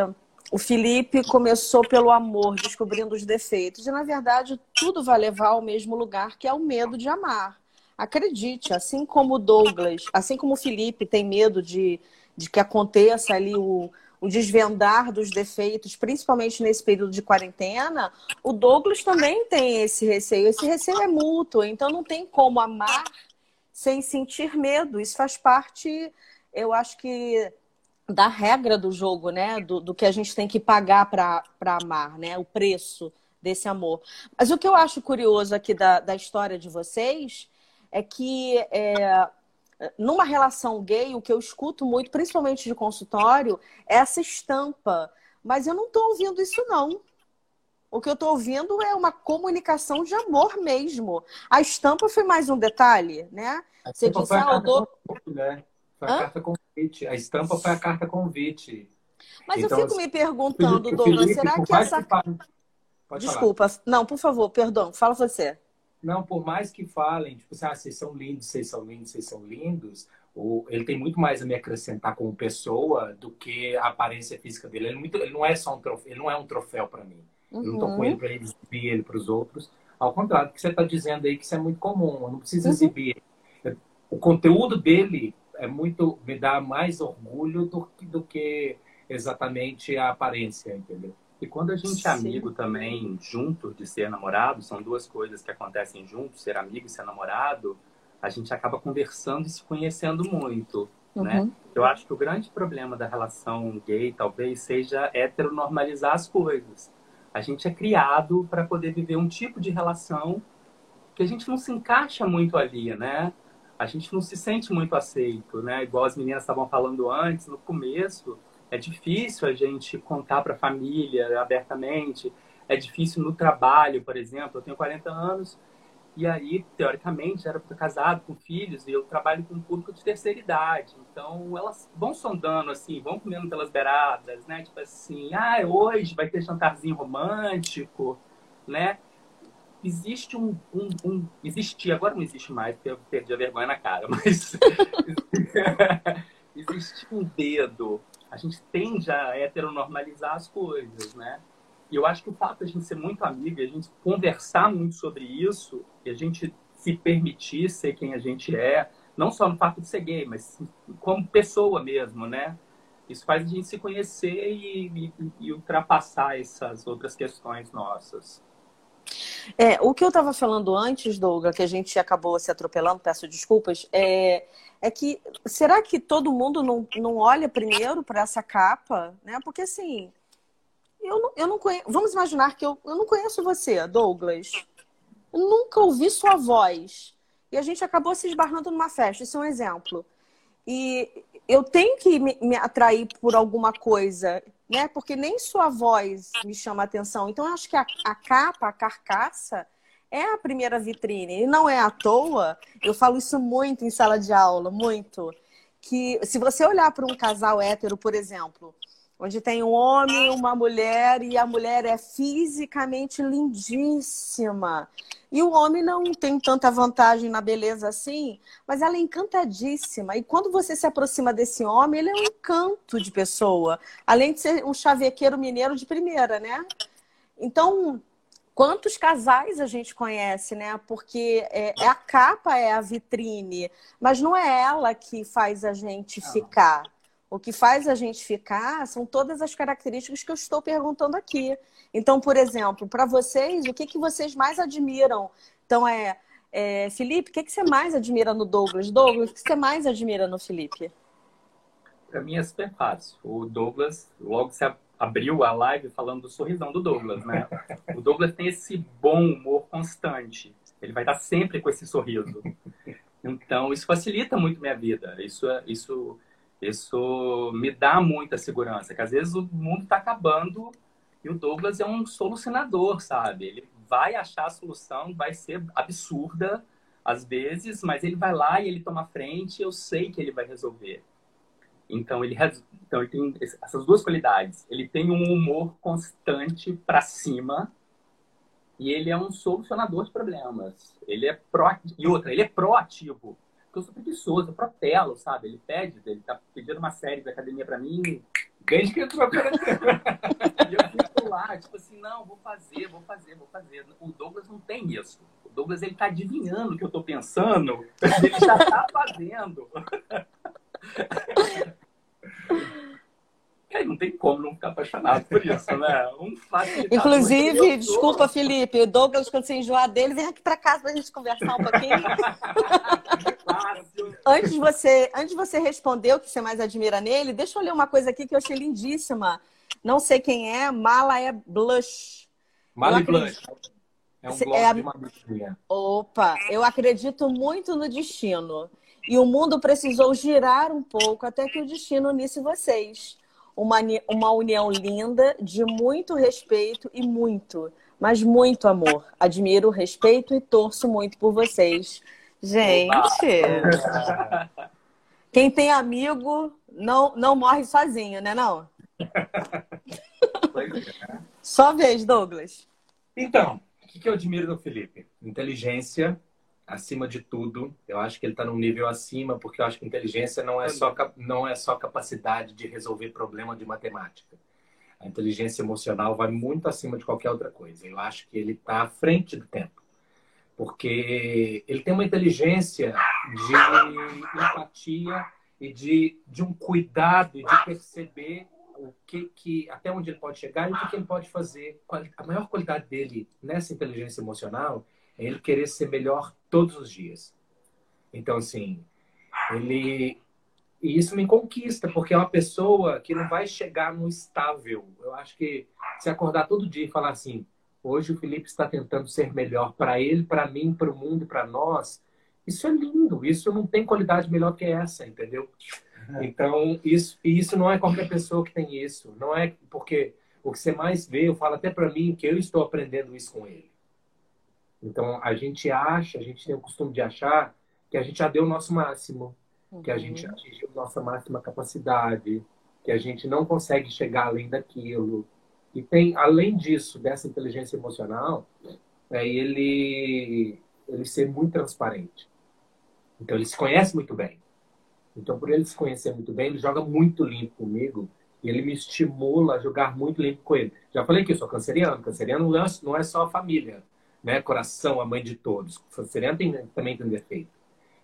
o Felipe começou pelo amor, descobrindo os defeitos. E, na verdade, tudo vai levar ao mesmo lugar, que é o medo de amar. Acredite, assim como o Douglas, assim como o Felipe tem medo de, de que aconteça ali o, o desvendar dos defeitos, principalmente nesse período de quarentena, o Douglas também tem esse receio. Esse receio é mútuo, então não tem como amar sem sentir medo. Isso faz parte, eu acho que da regra do jogo, né? Do, do que a gente tem que pagar para amar, né? O preço desse amor. Mas o que eu acho curioso aqui da, da história de vocês é que é, numa relação gay, o que eu escuto muito, principalmente de consultório, é essa estampa. Mas eu não estou ouvindo isso, não. O que eu estou ouvindo é uma comunicação de amor mesmo. A estampa foi mais um detalhe, né? Você disse, ah, eu dou... né? Foi a Hã? carta convite. A estampa foi a carta convite. Mas então, eu fico me perguntando, Douglas, será que essa. Que Desculpa, falar. não, por favor, perdão, fala você. Não, por mais que falem, tipo assim, ah, vocês são lindos, vocês são lindos, vocês são lindos, ou ele tem muito mais a me acrescentar como pessoa do que a aparência física dele. Ele, é muito, ele não é só um troféu, ele não é um troféu para mim. Uhum. Eu não tô com ele para exibir ele para os outros. Ao contrário do que você está dizendo aí, que isso é muito comum, eu não preciso uhum. exibir. O conteúdo dele é muito me dá mais orgulho do, do que exatamente a aparência, entendeu? E quando a gente é amigo também, junto de ser namorado, são duas coisas que acontecem juntos, ser amigo e ser namorado, a gente acaba conversando e se conhecendo muito, né? uhum. né? Eu acho que o grande problema da relação gay talvez seja heteronormalizar as coisas. A gente é criado para poder viver um tipo de relação que a gente não se encaixa muito ali, né? a gente não se sente muito aceito, né? Igual as meninas estavam falando antes, no começo, é difícil a gente contar para a família abertamente, é difícil no trabalho, por exemplo. Eu tenho 40 anos e aí, teoricamente, era casado com filhos e eu trabalho com um público de terceira idade. Então, elas vão sondando, assim, vão comendo pelas beiradas, né? Tipo assim, ah, hoje vai ter jantarzinho romântico, né? existe um, um, um, Existia, agora não existe mais, porque eu perdi a vergonha na cara, mas. existe um dedo. A gente tende a heteronormalizar as coisas, né? E eu acho que o fato de a gente ser muito amigo, a gente conversar muito sobre isso, e a gente se permitir ser quem a gente é, não só no fato de ser gay, mas como pessoa mesmo, né? Isso faz a gente se conhecer e, e, e ultrapassar essas outras questões nossas. É, o que eu estava falando antes, Douglas, que a gente acabou se atropelando, peço desculpas, é, é que será que todo mundo não, não olha primeiro para essa capa? Né? Porque assim, eu não, eu não conheço. Vamos imaginar que eu, eu não conheço você, Douglas. Eu nunca ouvi sua voz. E a gente acabou se esbarrando numa festa. Isso é um exemplo. E eu tenho que me, me atrair por alguma coisa né? Porque nem sua voz me chama atenção. Então, eu acho que a, a capa, a carcaça, é a primeira vitrine. E não é à toa, eu falo isso muito em sala de aula, muito. Que se você olhar para um casal hétero, por exemplo, onde tem um homem e uma mulher, e a mulher é fisicamente lindíssima. E o homem não tem tanta vantagem na beleza assim, mas ela é encantadíssima. E quando você se aproxima desse homem, ele é um encanto de pessoa, além de ser um chavequeiro mineiro de primeira, né? Então, quantos casais a gente conhece, né? Porque é, é a capa é a vitrine, mas não é ela que faz a gente ficar. O que faz a gente ficar são todas as características que eu estou perguntando aqui. Então, por exemplo, para vocês, o que, que vocês mais admiram? Então, é, é Felipe, o que, que você mais admira no Douglas? Douglas, o que você mais admira no Felipe? Para mim é super fácil. O Douglas, logo se abriu a live falando do sorrisão do Douglas, né? O Douglas tem esse bom humor constante. Ele vai estar sempre com esse sorriso. Então, isso facilita muito minha vida. Isso, é, isso isso me dá muita segurança, que às vezes o mundo está acabando e o Douglas é um solucionador, sabe? Ele vai achar a solução, vai ser absurda às vezes, mas ele vai lá e ele toma frente, eu sei que ele vai resolver. Então ele, então ele tem essas duas qualidades. Ele tem um humor constante para cima e ele é um solucionador de problemas. Ele é pro e outra, ele é proativo. Porque eu sou preguiçoso, eu protelo, sabe? Ele pede, ele tá pedindo uma série da academia para mim, desde que entrou pra E eu fico lá, tipo assim, não, vou fazer, vou fazer, vou fazer. O Douglas não tem isso. O Douglas, ele tá adivinhando o que eu tô pensando, ele já tá fazendo. É, não tem como não ficar apaixonado por isso, né? Um Inclusive, desculpa, Felipe, o Douglas, quando você enjoar dele, vem aqui para casa para a gente conversar um pouquinho. antes, de você, antes de você responder o que você mais admira nele, deixa eu ler uma coisa aqui que eu achei lindíssima. Não sei quem é, Mala é Blush. Mala Blush. É um blog é a... de uma bichinha. Opa, eu acredito muito no destino. E o mundo precisou girar um pouco até que o destino unisse vocês uma, uma união linda, de muito respeito e muito, mas muito amor. Admiro, respeito e torço muito por vocês. Gente, quem tem amigo não, não morre sozinho, né não? Só vez, Douglas. Então, o que eu admiro do Felipe? Inteligência, acima de tudo. Eu acho que ele está num nível acima, porque eu acho que inteligência não é só, não é só capacidade de resolver problema de matemática. A inteligência emocional vai muito acima de qualquer outra coisa. Eu acho que ele está à frente do tempo. Porque ele tem uma inteligência de empatia e de, de um cuidado de perceber o que, que até onde ele pode chegar e o que, que ele pode fazer. A maior qualidade dele nessa inteligência emocional é ele querer ser melhor todos os dias. Então, assim, ele. E isso me conquista, porque é uma pessoa que não vai chegar no estável. Eu acho que se acordar todo dia e falar assim: hoje o Felipe está tentando ser melhor para ele, para mim, para o mundo, para nós. Isso é lindo. Isso não tem qualidade melhor que essa, entendeu? Então, isso, isso não é qualquer pessoa que tem isso. Não é porque o que você mais vê, eu falo até para mim que eu estou aprendendo isso com ele. Então, a gente acha, a gente tem o costume de achar que a gente já deu o nosso máximo, uhum. que a gente uhum. atingiu nossa máxima capacidade, que a gente não consegue chegar além daquilo. E tem, além disso, dessa inteligência emocional, é ele, ele ser muito transparente. Então, ele se conhece muito bem. Então, por ele se conhecer muito bem, ele joga muito limpo comigo e ele me estimula a jogar muito limpo com ele. Já falei que eu sou canceriano. Canceriano não é só a família né? Coração, a mãe de todos. Tem, também tem defeito.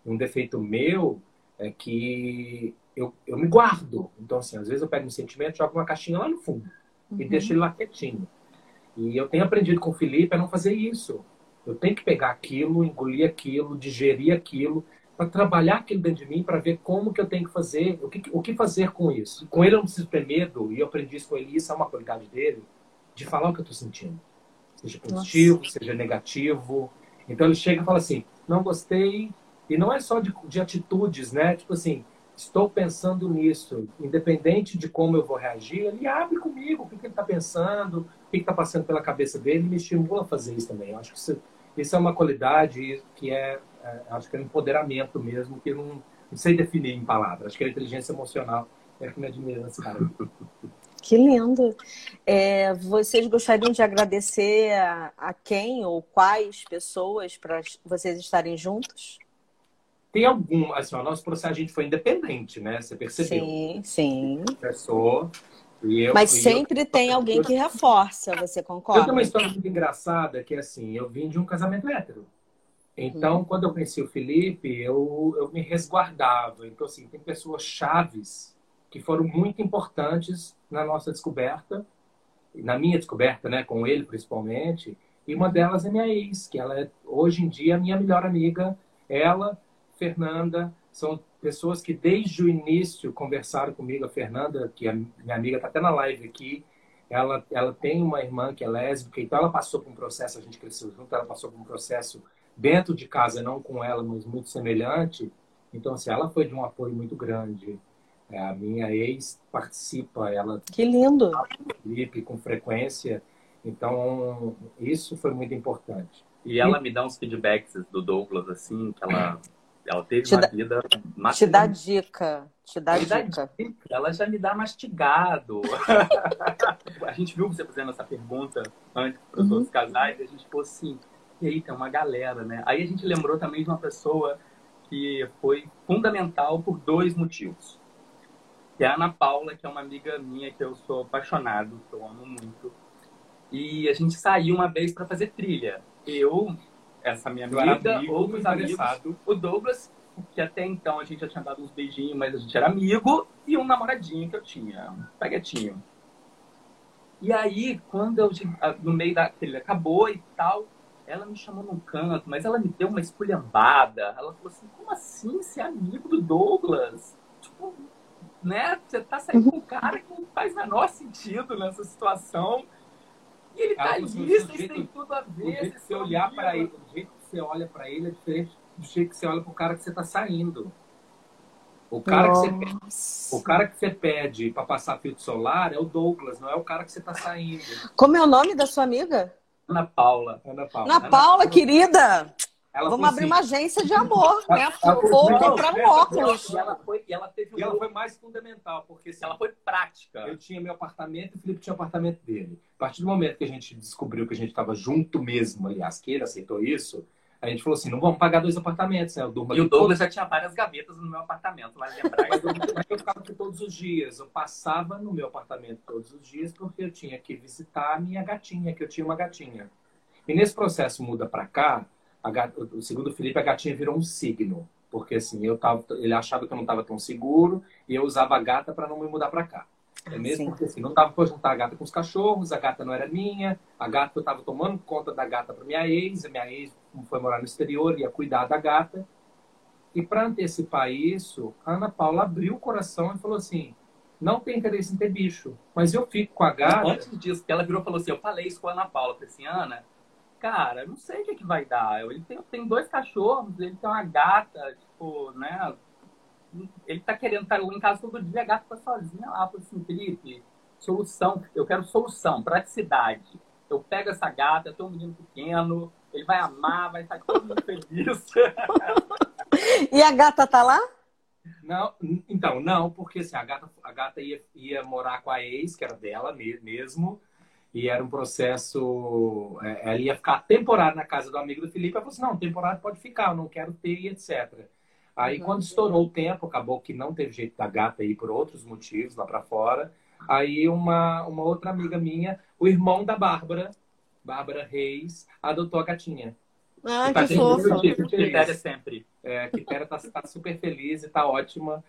Um defeito meu é que eu, eu me guardo. Então, assim, às vezes eu pego um sentimento, jogo uma caixinha lá no fundo uhum. e deixo ele lá quietinho. E eu tenho aprendido com o Felipe a não fazer isso. Eu tenho que pegar aquilo, engolir aquilo, digerir aquilo, para trabalhar aquilo dentro de mim, para ver como que eu tenho que fazer, o que, o que fazer com isso. Com ele eu não preciso ter medo, e eu aprendi isso com ele, isso é uma qualidade dele, de falar o que eu estou sentindo seja positivo, Nossa. seja negativo. Então ele chega e fala assim: não gostei. E não é só de, de atitudes, né? Tipo assim, estou pensando nisso, independente de como eu vou reagir, ele abre comigo o que, que ele está pensando, o que está passando pela cabeça dele, e me estimula a fazer isso também. Eu acho que isso, isso é uma qualidade que é, é, acho que é um empoderamento mesmo, que eu não, não sei definir em palavras. Acho que a inteligência emocional é que me admira nesse cara. Que lindo. É, vocês gostariam de agradecer a, a quem ou quais pessoas para vocês estarem juntos? Tem algum, assim, o nosso processo a gente foi independente, né? Você percebeu? Sim, sim. Pessoa. Eu, Mas sempre eu, tem alguém que reforça, você concorda? Eu tenho uma história muito engraçada que é assim, eu vim de um casamento hétero. Então, uhum. quando eu conheci o Felipe, eu, eu me resguardava. Então, assim, tem pessoas chaves que foram muito importantes na nossa descoberta, na minha descoberta, né, com ele principalmente. E uma delas é minha ex, que ela é hoje em dia minha melhor amiga. Ela, Fernanda, são pessoas que desde o início conversaram comigo. A Fernanda, que é minha amiga, está até na live aqui. Ela, ela tem uma irmã que é lésbica, então ela passou por um processo, a gente cresceu junto, ela passou por um processo dentro de casa, não com ela, mas muito semelhante. Então, assim, ela foi de um apoio muito grande. É, a minha ex participa, ela. Que lindo! Felipe com frequência. Então, isso foi muito importante. E ela me dá uns feedbacks do Douglas, assim, que ela, ela teve te uma dá, vida. Te dá dica. Te dá dica. dá dica. Ela já me dá mastigado. a gente viu você fazendo essa pergunta antes para os uhum. outros casais, e a gente falou assim, e aí tem uma galera, né? Aí a gente lembrou também de uma pessoa que foi fundamental por dois motivos. Que é a Ana Paula, que é uma amiga minha que eu sou apaixonado, que eu amo muito. E a gente saiu uma vez para fazer trilha. Eu, essa minha amiga, amigo, outros amigos, o Douglas, que até então a gente já tinha dado uns beijinhos, mas a gente era amigo, e um namoradinho que eu tinha, um peguetinho. E aí, quando eu, no meio da trilha acabou e tal, ela me chamou num canto, mas ela me deu uma esculhambada. Ela falou assim: como assim ser é amigo do Douglas? Tipo, né? Você tá saindo com um cara que não faz menor sentido nessa situação. E ele tá ali, isso tem tudo a ver. O jeito que você olhar para ele, o jeito que você olha para ele é diferente do jeito que você olha pro cara que você tá saindo. O cara, que você pede, o cara que você pede para passar filtro solar é o Douglas, não é o cara que você tá saindo. Como é o nome da sua amiga? Ana Paula. Ana Paula, Ana Paula querida. Ela Vamos abrir assim, uma agência de amor, né? Ou comprar um óculos. E ela foi, e ela teve, e ela foi mais fundamental, porque se ela foi prática. Eu tinha meu apartamento e o Felipe tinha o apartamento dele. A partir do momento que a gente descobriu que a gente estava junto mesmo, aliás, que ele aceitou isso, a gente falou assim, não vamos pagar dois apartamentos, né? e o Douglas já tinha várias gavetas no meu apartamento, vai lembrar. Mas eu ficava aqui todos os dias. Eu passava no meu apartamento todos os dias porque eu tinha que visitar a minha gatinha, que eu tinha uma gatinha. E nesse processo muda para cá, segundo o Felipe, a gatinha virou um signo. Porque assim, eu tava, ele achava que eu não estava tão seguro e eu usava a gata para não me mudar para cá. É mesmo Sim. porque assim, não dava para juntar a gata com os cachorros, a gata não era minha, a gata eu estava tomando conta da gata para minha ex, a minha ex foi morar no exterior, ia cuidar da gata. E para antecipar isso, a Ana Paula abriu o coração e falou assim: não tem interesse em ter bicho, mas eu fico com a gata. Antes disso, ela virou e falou assim: eu falei isso com a Ana Paula, falei assim, Ana, cara, não sei o que, que vai dar. Ele tem, tem dois cachorros, ele tem uma gata, tipo, né? ele tá querendo estar em casa todo dia, a gata tá sozinha lá. Eu assim, Felipe, solução, eu quero solução, praticidade. Eu pego essa gata, eu tenho um menino pequeno, ele vai amar, vai estar todo mundo feliz. e a gata tá lá? Não, então, não, porque assim, a gata, a gata ia, ia morar com a ex, que era dela mesmo, e era um processo. É, ela ia ficar temporária na casa do amigo do Felipe. Ela falou assim: não, temporário pode ficar, eu não quero ter, e etc. Aí, uhum. quando estourou o tempo, acabou que não teve jeito da gata ir por outros motivos lá para fora. Aí, uma, uma outra amiga minha, o irmão da Bárbara, Bárbara Reis, adotou a gatinha. Ah, que tá fofo. Quitéria sempre. É, Quitéria tá, tá super feliz e tá ótima.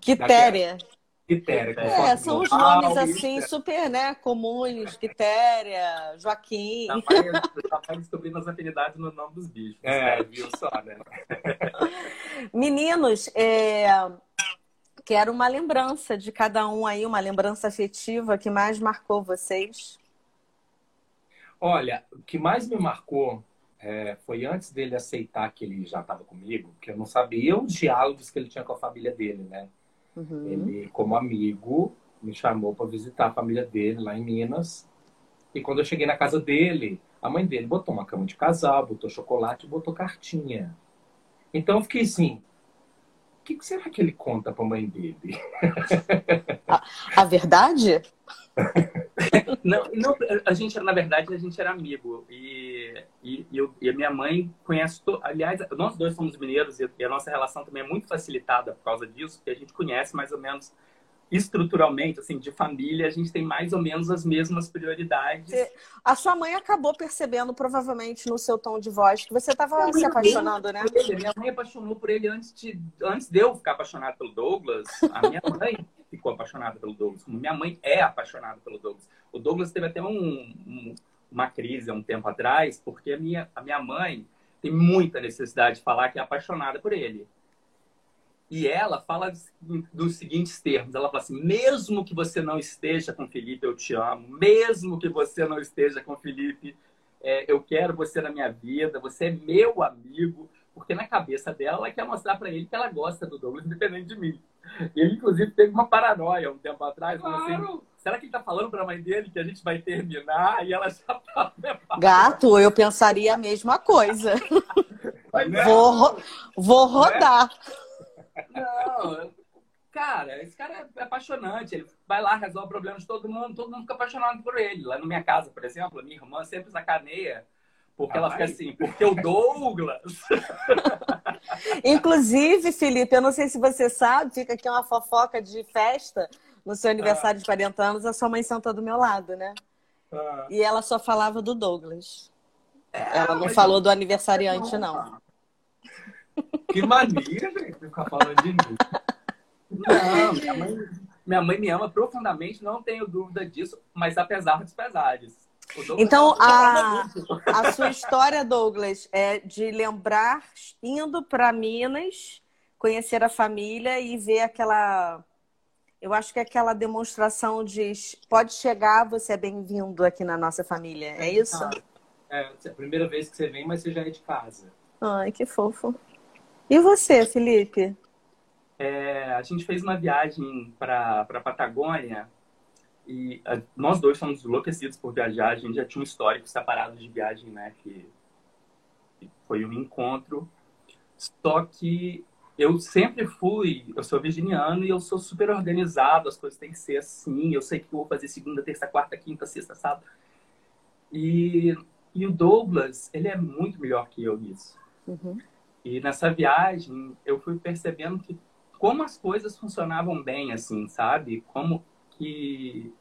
Quitéria. Quitéria. É, são os nomes assim, super, né, comuns. Quitéria, Joaquim. Tá mais descobrindo as afinidades no nome dos bichos. É, viu só, né? Meninos, é... quero uma lembrança de cada um aí, uma lembrança afetiva que mais marcou vocês. Olha, o que mais me marcou é, foi antes dele aceitar que ele já estava comigo, que eu não sabia os diálogos que ele tinha com a família dele, né? Uhum. Ele, como amigo, me chamou para visitar a família dele lá em Minas. E quando eu cheguei na casa dele, a mãe dele botou uma cama de casal, botou chocolate, botou cartinha. Então eu fiquei assim, o que, será que ele conta para a mãe dele? A, a verdade? não, não, a gente na verdade a gente era amigo e, e, e, eu, e a minha mãe conhece to... aliás nós dois somos mineiros e, a nossa relação também é muito facilitada por causa disso porque a gente conhece mais ou menos estruturalmente assim de família a gente tem mais ou menos as mesmas prioridades. A sua mãe acabou percebendo provavelmente no seu tom de voz que você estava se apaixonando né? minha mãe apaixonou por ele antes de antes de eu ficar apaixonado pelo Douglas. A minha mãe ficou apaixonada pelo Douglas, como minha mãe é apaixonada pelo Douglas. O Douglas teve até um, um, uma crise há um tempo atrás, porque a minha, a minha mãe tem muita necessidade de falar que é apaixonada por ele. E ela fala dos seguintes termos: ela fala assim, mesmo que você não esteja com Felipe, eu te amo. Mesmo que você não esteja com Felipe, é, eu quero você na minha vida, você é meu amigo. Porque na cabeça dela, ela quer mostrar para ele que ela gosta do Douglas, independente de mim. Ele, inclusive, teve uma paranoia um tempo atrás. Assim, claro. Assim, será que ele tá falando para a mãe dele que a gente vai terminar? E ela já tá Gato, eu pensaria a mesma coisa. vou, vou rodar. Não, cara, esse cara é apaixonante. Ele vai lá, resolve problemas de todo mundo, todo mundo fica apaixonado por ele. Lá na minha casa, por exemplo, a minha irmã sempre sacaneia Porque ela fica assim, porque o Douglas. Inclusive, Felipe, eu não sei se você sabe, fica aqui uma fofoca de festa no seu aniversário ah. de 40 anos, a sua mãe sentou do meu lado, né? Ah. E ela só falava do Douglas. É, ela não falou do aniversariante, não. Que mania, gente, ficar falando de mim. Não, minha mãe, minha mãe me ama profundamente, não tenho dúvida disso, mas apesar dos pesares. Então, a, a sua história, Douglas, é de lembrar indo para Minas, conhecer a família e ver aquela. Eu acho que é aquela demonstração de pode chegar, você é bem-vindo aqui na nossa família. É isso? É, é a primeira vez que você vem, mas você já é de casa. Ai, que fofo. E você, Felipe? É, a gente fez uma viagem para a Patagônia e a, nós dois fomos enlouquecidos por viajar. A gente já tinha um histórico separado de viagem, né? Que, que foi um encontro. Só que eu sempre fui, eu sou virginiano e eu sou super organizado, as coisas têm que ser assim, eu sei que eu vou fazer segunda, terça, quarta, quinta, sexta, sábado. E, e o Douglas, ele é muito melhor que eu nisso. Uhum. E nessa viagem, eu fui percebendo que como as coisas funcionavam bem, assim, sabe? Como que,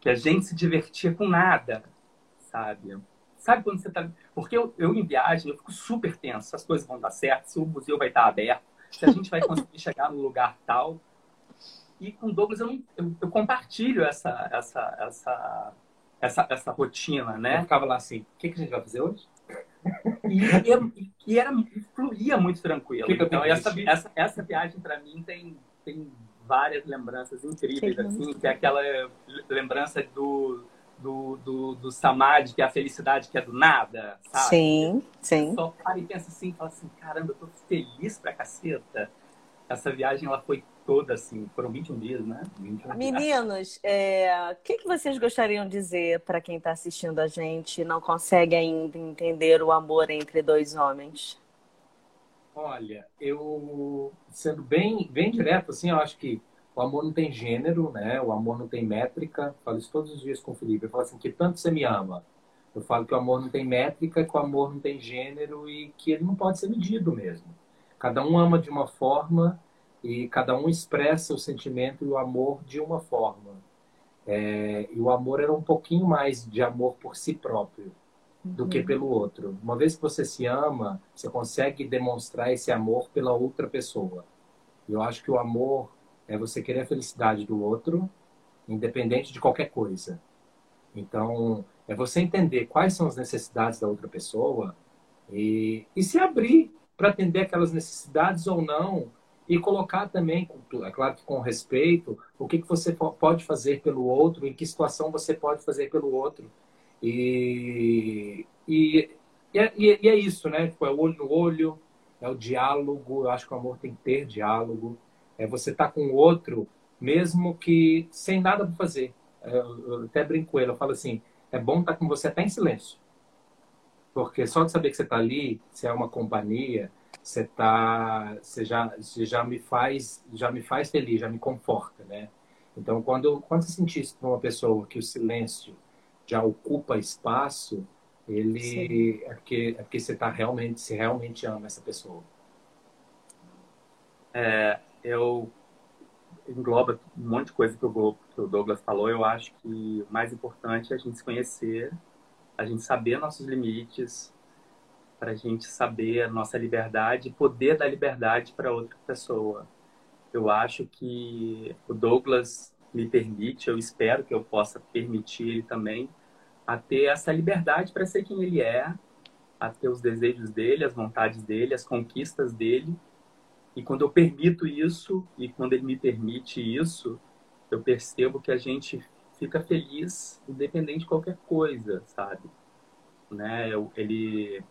que a gente se divertia com nada, sabe? Sabe quando você tá. Porque eu, eu em viagem, eu fico super tenso. Se as coisas vão dar certo, se o museu vai estar aberto, se a gente vai conseguir chegar no lugar tal. E com Douglas, eu, eu, eu compartilho essa, essa, essa, essa, essa rotina, né? Eu ficava lá assim: o que, que a gente vai fazer hoje? E, e, e era, fluía muito tranquilo. Que que então, essa, essa, essa viagem, para mim, tem, tem várias lembranças incríveis, que assim, que é aquela lembrança do, do, do, do Samadhi, que é a felicidade que é do nada, sabe? Sim, sim. Só para e pensa assim, fala assim, caramba, eu tô feliz pra caceta. Essa viagem, ela foi toda assim, foram 21 dias, né? 21 Meninos, é, o que, que vocês gostariam de dizer para quem está assistindo a gente e não consegue ainda entender o amor entre dois homens? Olha, eu sendo bem, bem direto, assim, eu acho que o amor não tem gênero, né? O amor não tem métrica. falo isso todos os dias com o Felipe. Eu falo assim, que tanto você me ama. Eu falo que o amor não tem métrica, que o amor não tem gênero e que ele não pode ser medido mesmo. Cada um ama de uma forma e cada um expressa o sentimento e o amor de uma forma. É, e o amor era um pouquinho mais de amor por si próprio do que uhum. pelo outro. Uma vez que você se ama, você consegue demonstrar esse amor pela outra pessoa. Eu acho que o amor é você querer a felicidade do outro, independente de qualquer coisa. Então, é você entender quais são as necessidades da outra pessoa e, e se abrir para atender aquelas necessidades ou não e colocar também, é claro que com respeito, o que, que você pode fazer pelo outro, em que situação você pode fazer pelo outro. E, e, e, é, e é isso, né? Tipo, é o olho no olho, é o diálogo. Eu acho que o amor tem que ter diálogo. É você estar tá com o outro, mesmo que sem nada para fazer. É, eu até brinco com ele, eu falo assim: é bom estar tá com você até em silêncio. Porque só de saber que você está ali, se é uma companhia, você tá, você já, você já me faz, já me faz feliz, já me conforta, né? Então, quando, quando você sentir isso uma pessoa que o silêncio já ocupa espaço, ele é porque, é porque você tá realmente, se realmente ama essa pessoa. É, eu engloba um monte de coisa que o, que o Douglas falou. Eu acho que o mais importante é a gente se conhecer, a gente saber nossos limites, para a gente saber a nossa liberdade e poder dar liberdade para outra pessoa. Eu acho que o Douglas me permite, eu espero que eu possa permitir ele também, a ter essa liberdade para ser quem ele é, a ter os desejos dele, as vontades dele, as conquistas dele. E quando eu permito isso e quando ele me permite isso, eu percebo que a gente fica feliz independente de qualquer coisa, sabe? Né? Eu, ele,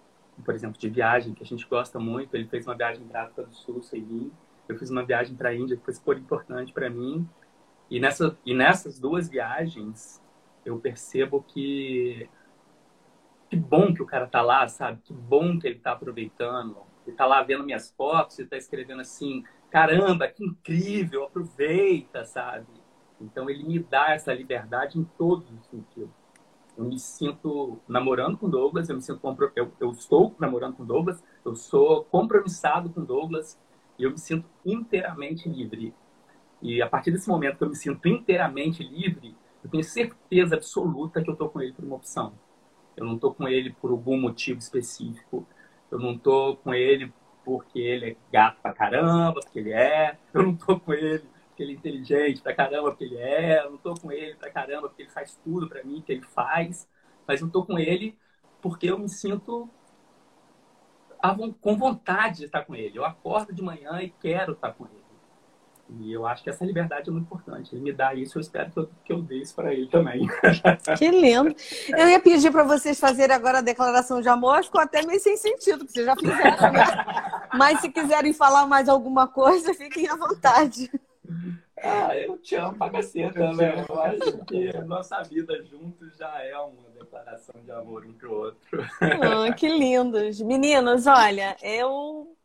por exemplo, de viagem, que a gente gosta muito, ele fez uma viagem para África do Sul sem mim, eu fiz uma viagem para a Índia que foi super importante para mim. E, nessa, e nessas duas viagens, eu percebo que que bom que o cara tá lá, sabe? Que bom que ele tá aproveitando. Ele tá lá vendo minhas fotos, ele tá escrevendo assim, caramba, que incrível, aproveita, sabe? Então ele me dá essa liberdade em todos os sentidos. eu me sinto namorando com Douglas, eu me sinto eu, eu estou namorando com Douglas, eu sou compromissado com Douglas e eu me sinto inteiramente livre. E a partir desse momento que eu me sinto inteiramente livre, eu tenho certeza absoluta que eu estou com ele por uma opção. Eu não estou com ele por algum motivo específico. Eu não estou com ele porque ele é gato pra caramba, porque ele é. Eu não estou com ele porque ele é inteligente pra caramba, porque ele é. Eu não estou com ele pra caramba porque ele faz tudo para mim, que ele faz. Mas eu estou com ele porque eu me sinto com vontade de estar com ele. Eu acordo de manhã e quero estar com ele. E eu acho que essa liberdade é muito importante. Ele me dá isso, eu espero que eu, que eu dê isso para ele também. Que lindo. Eu ia pedir para vocês fazerem agora a declaração de amor, ficou até meio sem sentido, porque vocês já fizeram. Né? Mas se quiserem falar mais alguma coisa, fiquem à vontade. Ah, eu te amo pra caceta, né? Eu acho que nossa vida juntos já é uma declaração de amor um pro outro. Ah, que lindos. Meninos, olha, eu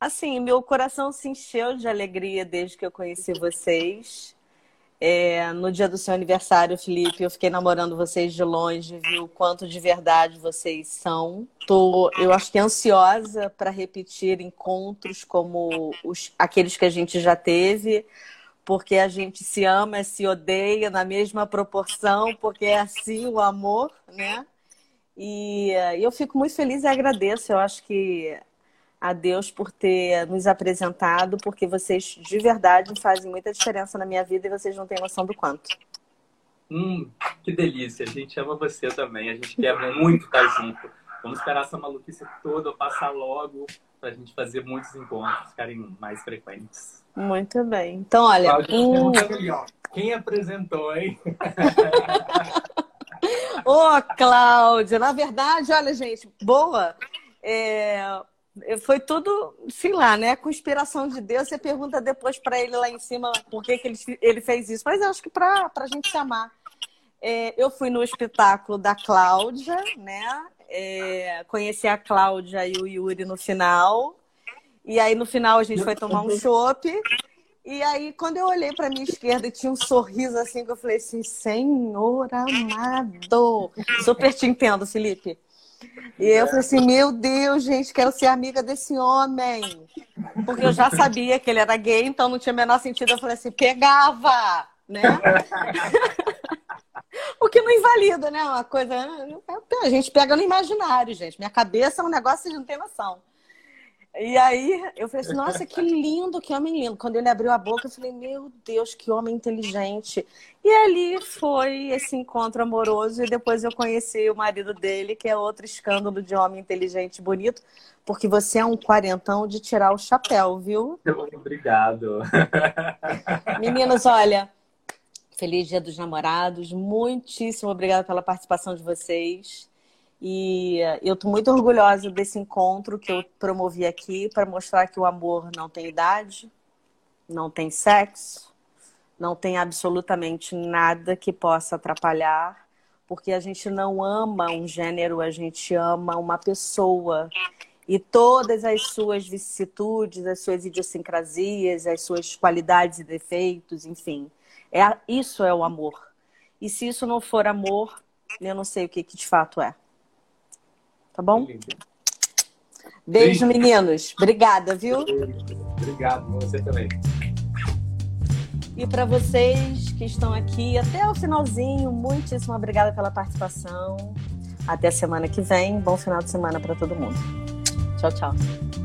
Assim, meu coração se encheu de alegria desde que eu conheci vocês. É, no dia do seu aniversário, Felipe, eu fiquei namorando vocês de longe, vi o quanto de verdade vocês são. Tô, eu acho que ansiosa para repetir encontros como os, aqueles que a gente já teve, porque a gente se ama, se odeia na mesma proporção, porque é assim o amor, né? E eu fico muito feliz e agradeço. Eu acho que a Deus por ter nos apresentado, porque vocês de verdade fazem muita diferença na minha vida e vocês não têm noção do quanto. Hum, que delícia. A gente ama você também. A gente quer muito estar junto. Vamos esperar essa maluquice toda passar logo para a gente fazer muitos encontros, ficarem mais frequentes. Muito bem. Então, olha. Um... Quem apresentou, hein? Ô, Cláudia, na verdade, olha, gente, boa. É, foi tudo, sei lá, né? Conspiração de Deus. Você pergunta depois para ele lá em cima por que, que ele, ele fez isso. Mas eu acho que para a gente chamar. É, eu fui no espetáculo da Cláudia, né? É, conheci a Cláudia e o Yuri no final. E aí, no final, a gente foi tomar um chopp. E aí, quando eu olhei para minha esquerda, tinha um sorriso assim que eu falei assim: Senhor amado. Super te entendo, Felipe. E eu falei assim, meu Deus, gente, quero ser amiga desse homem. Porque eu já sabia que ele era gay, então não tinha o menor sentido. Eu falei assim, pegava, né? o que não invalida, né? Uma coisa. A gente pega no imaginário, gente. Minha cabeça é um negócio que não tem noção. E aí eu falei assim, nossa, que lindo, que homem lindo. Quando ele abriu a boca, eu falei, meu Deus, que homem inteligente. E ali foi esse encontro amoroso, e depois eu conheci o marido dele, que é outro escândalo de homem inteligente e bonito, porque você é um quarentão de tirar o chapéu, viu? Obrigado. Meninos, olha, feliz dia dos namorados, muitíssimo obrigada pela participação de vocês. E eu estou muito orgulhosa desse encontro que eu promovi aqui para mostrar que o amor não tem idade, não tem sexo, não tem absolutamente nada que possa atrapalhar, porque a gente não ama um gênero, a gente ama uma pessoa. E todas as suas vicissitudes, as suas idiosincrasias, as suas qualidades e defeitos, enfim. É, isso é o amor. E se isso não for amor, eu não sei o que, que de fato é. Tá bom? Beijo, Sim. meninos. Obrigada, viu? Obrigado, você também. E para vocês que estão aqui até o finalzinho, muitíssimo obrigada pela participação. Até a semana que vem. Bom final de semana para todo mundo. Tchau, tchau.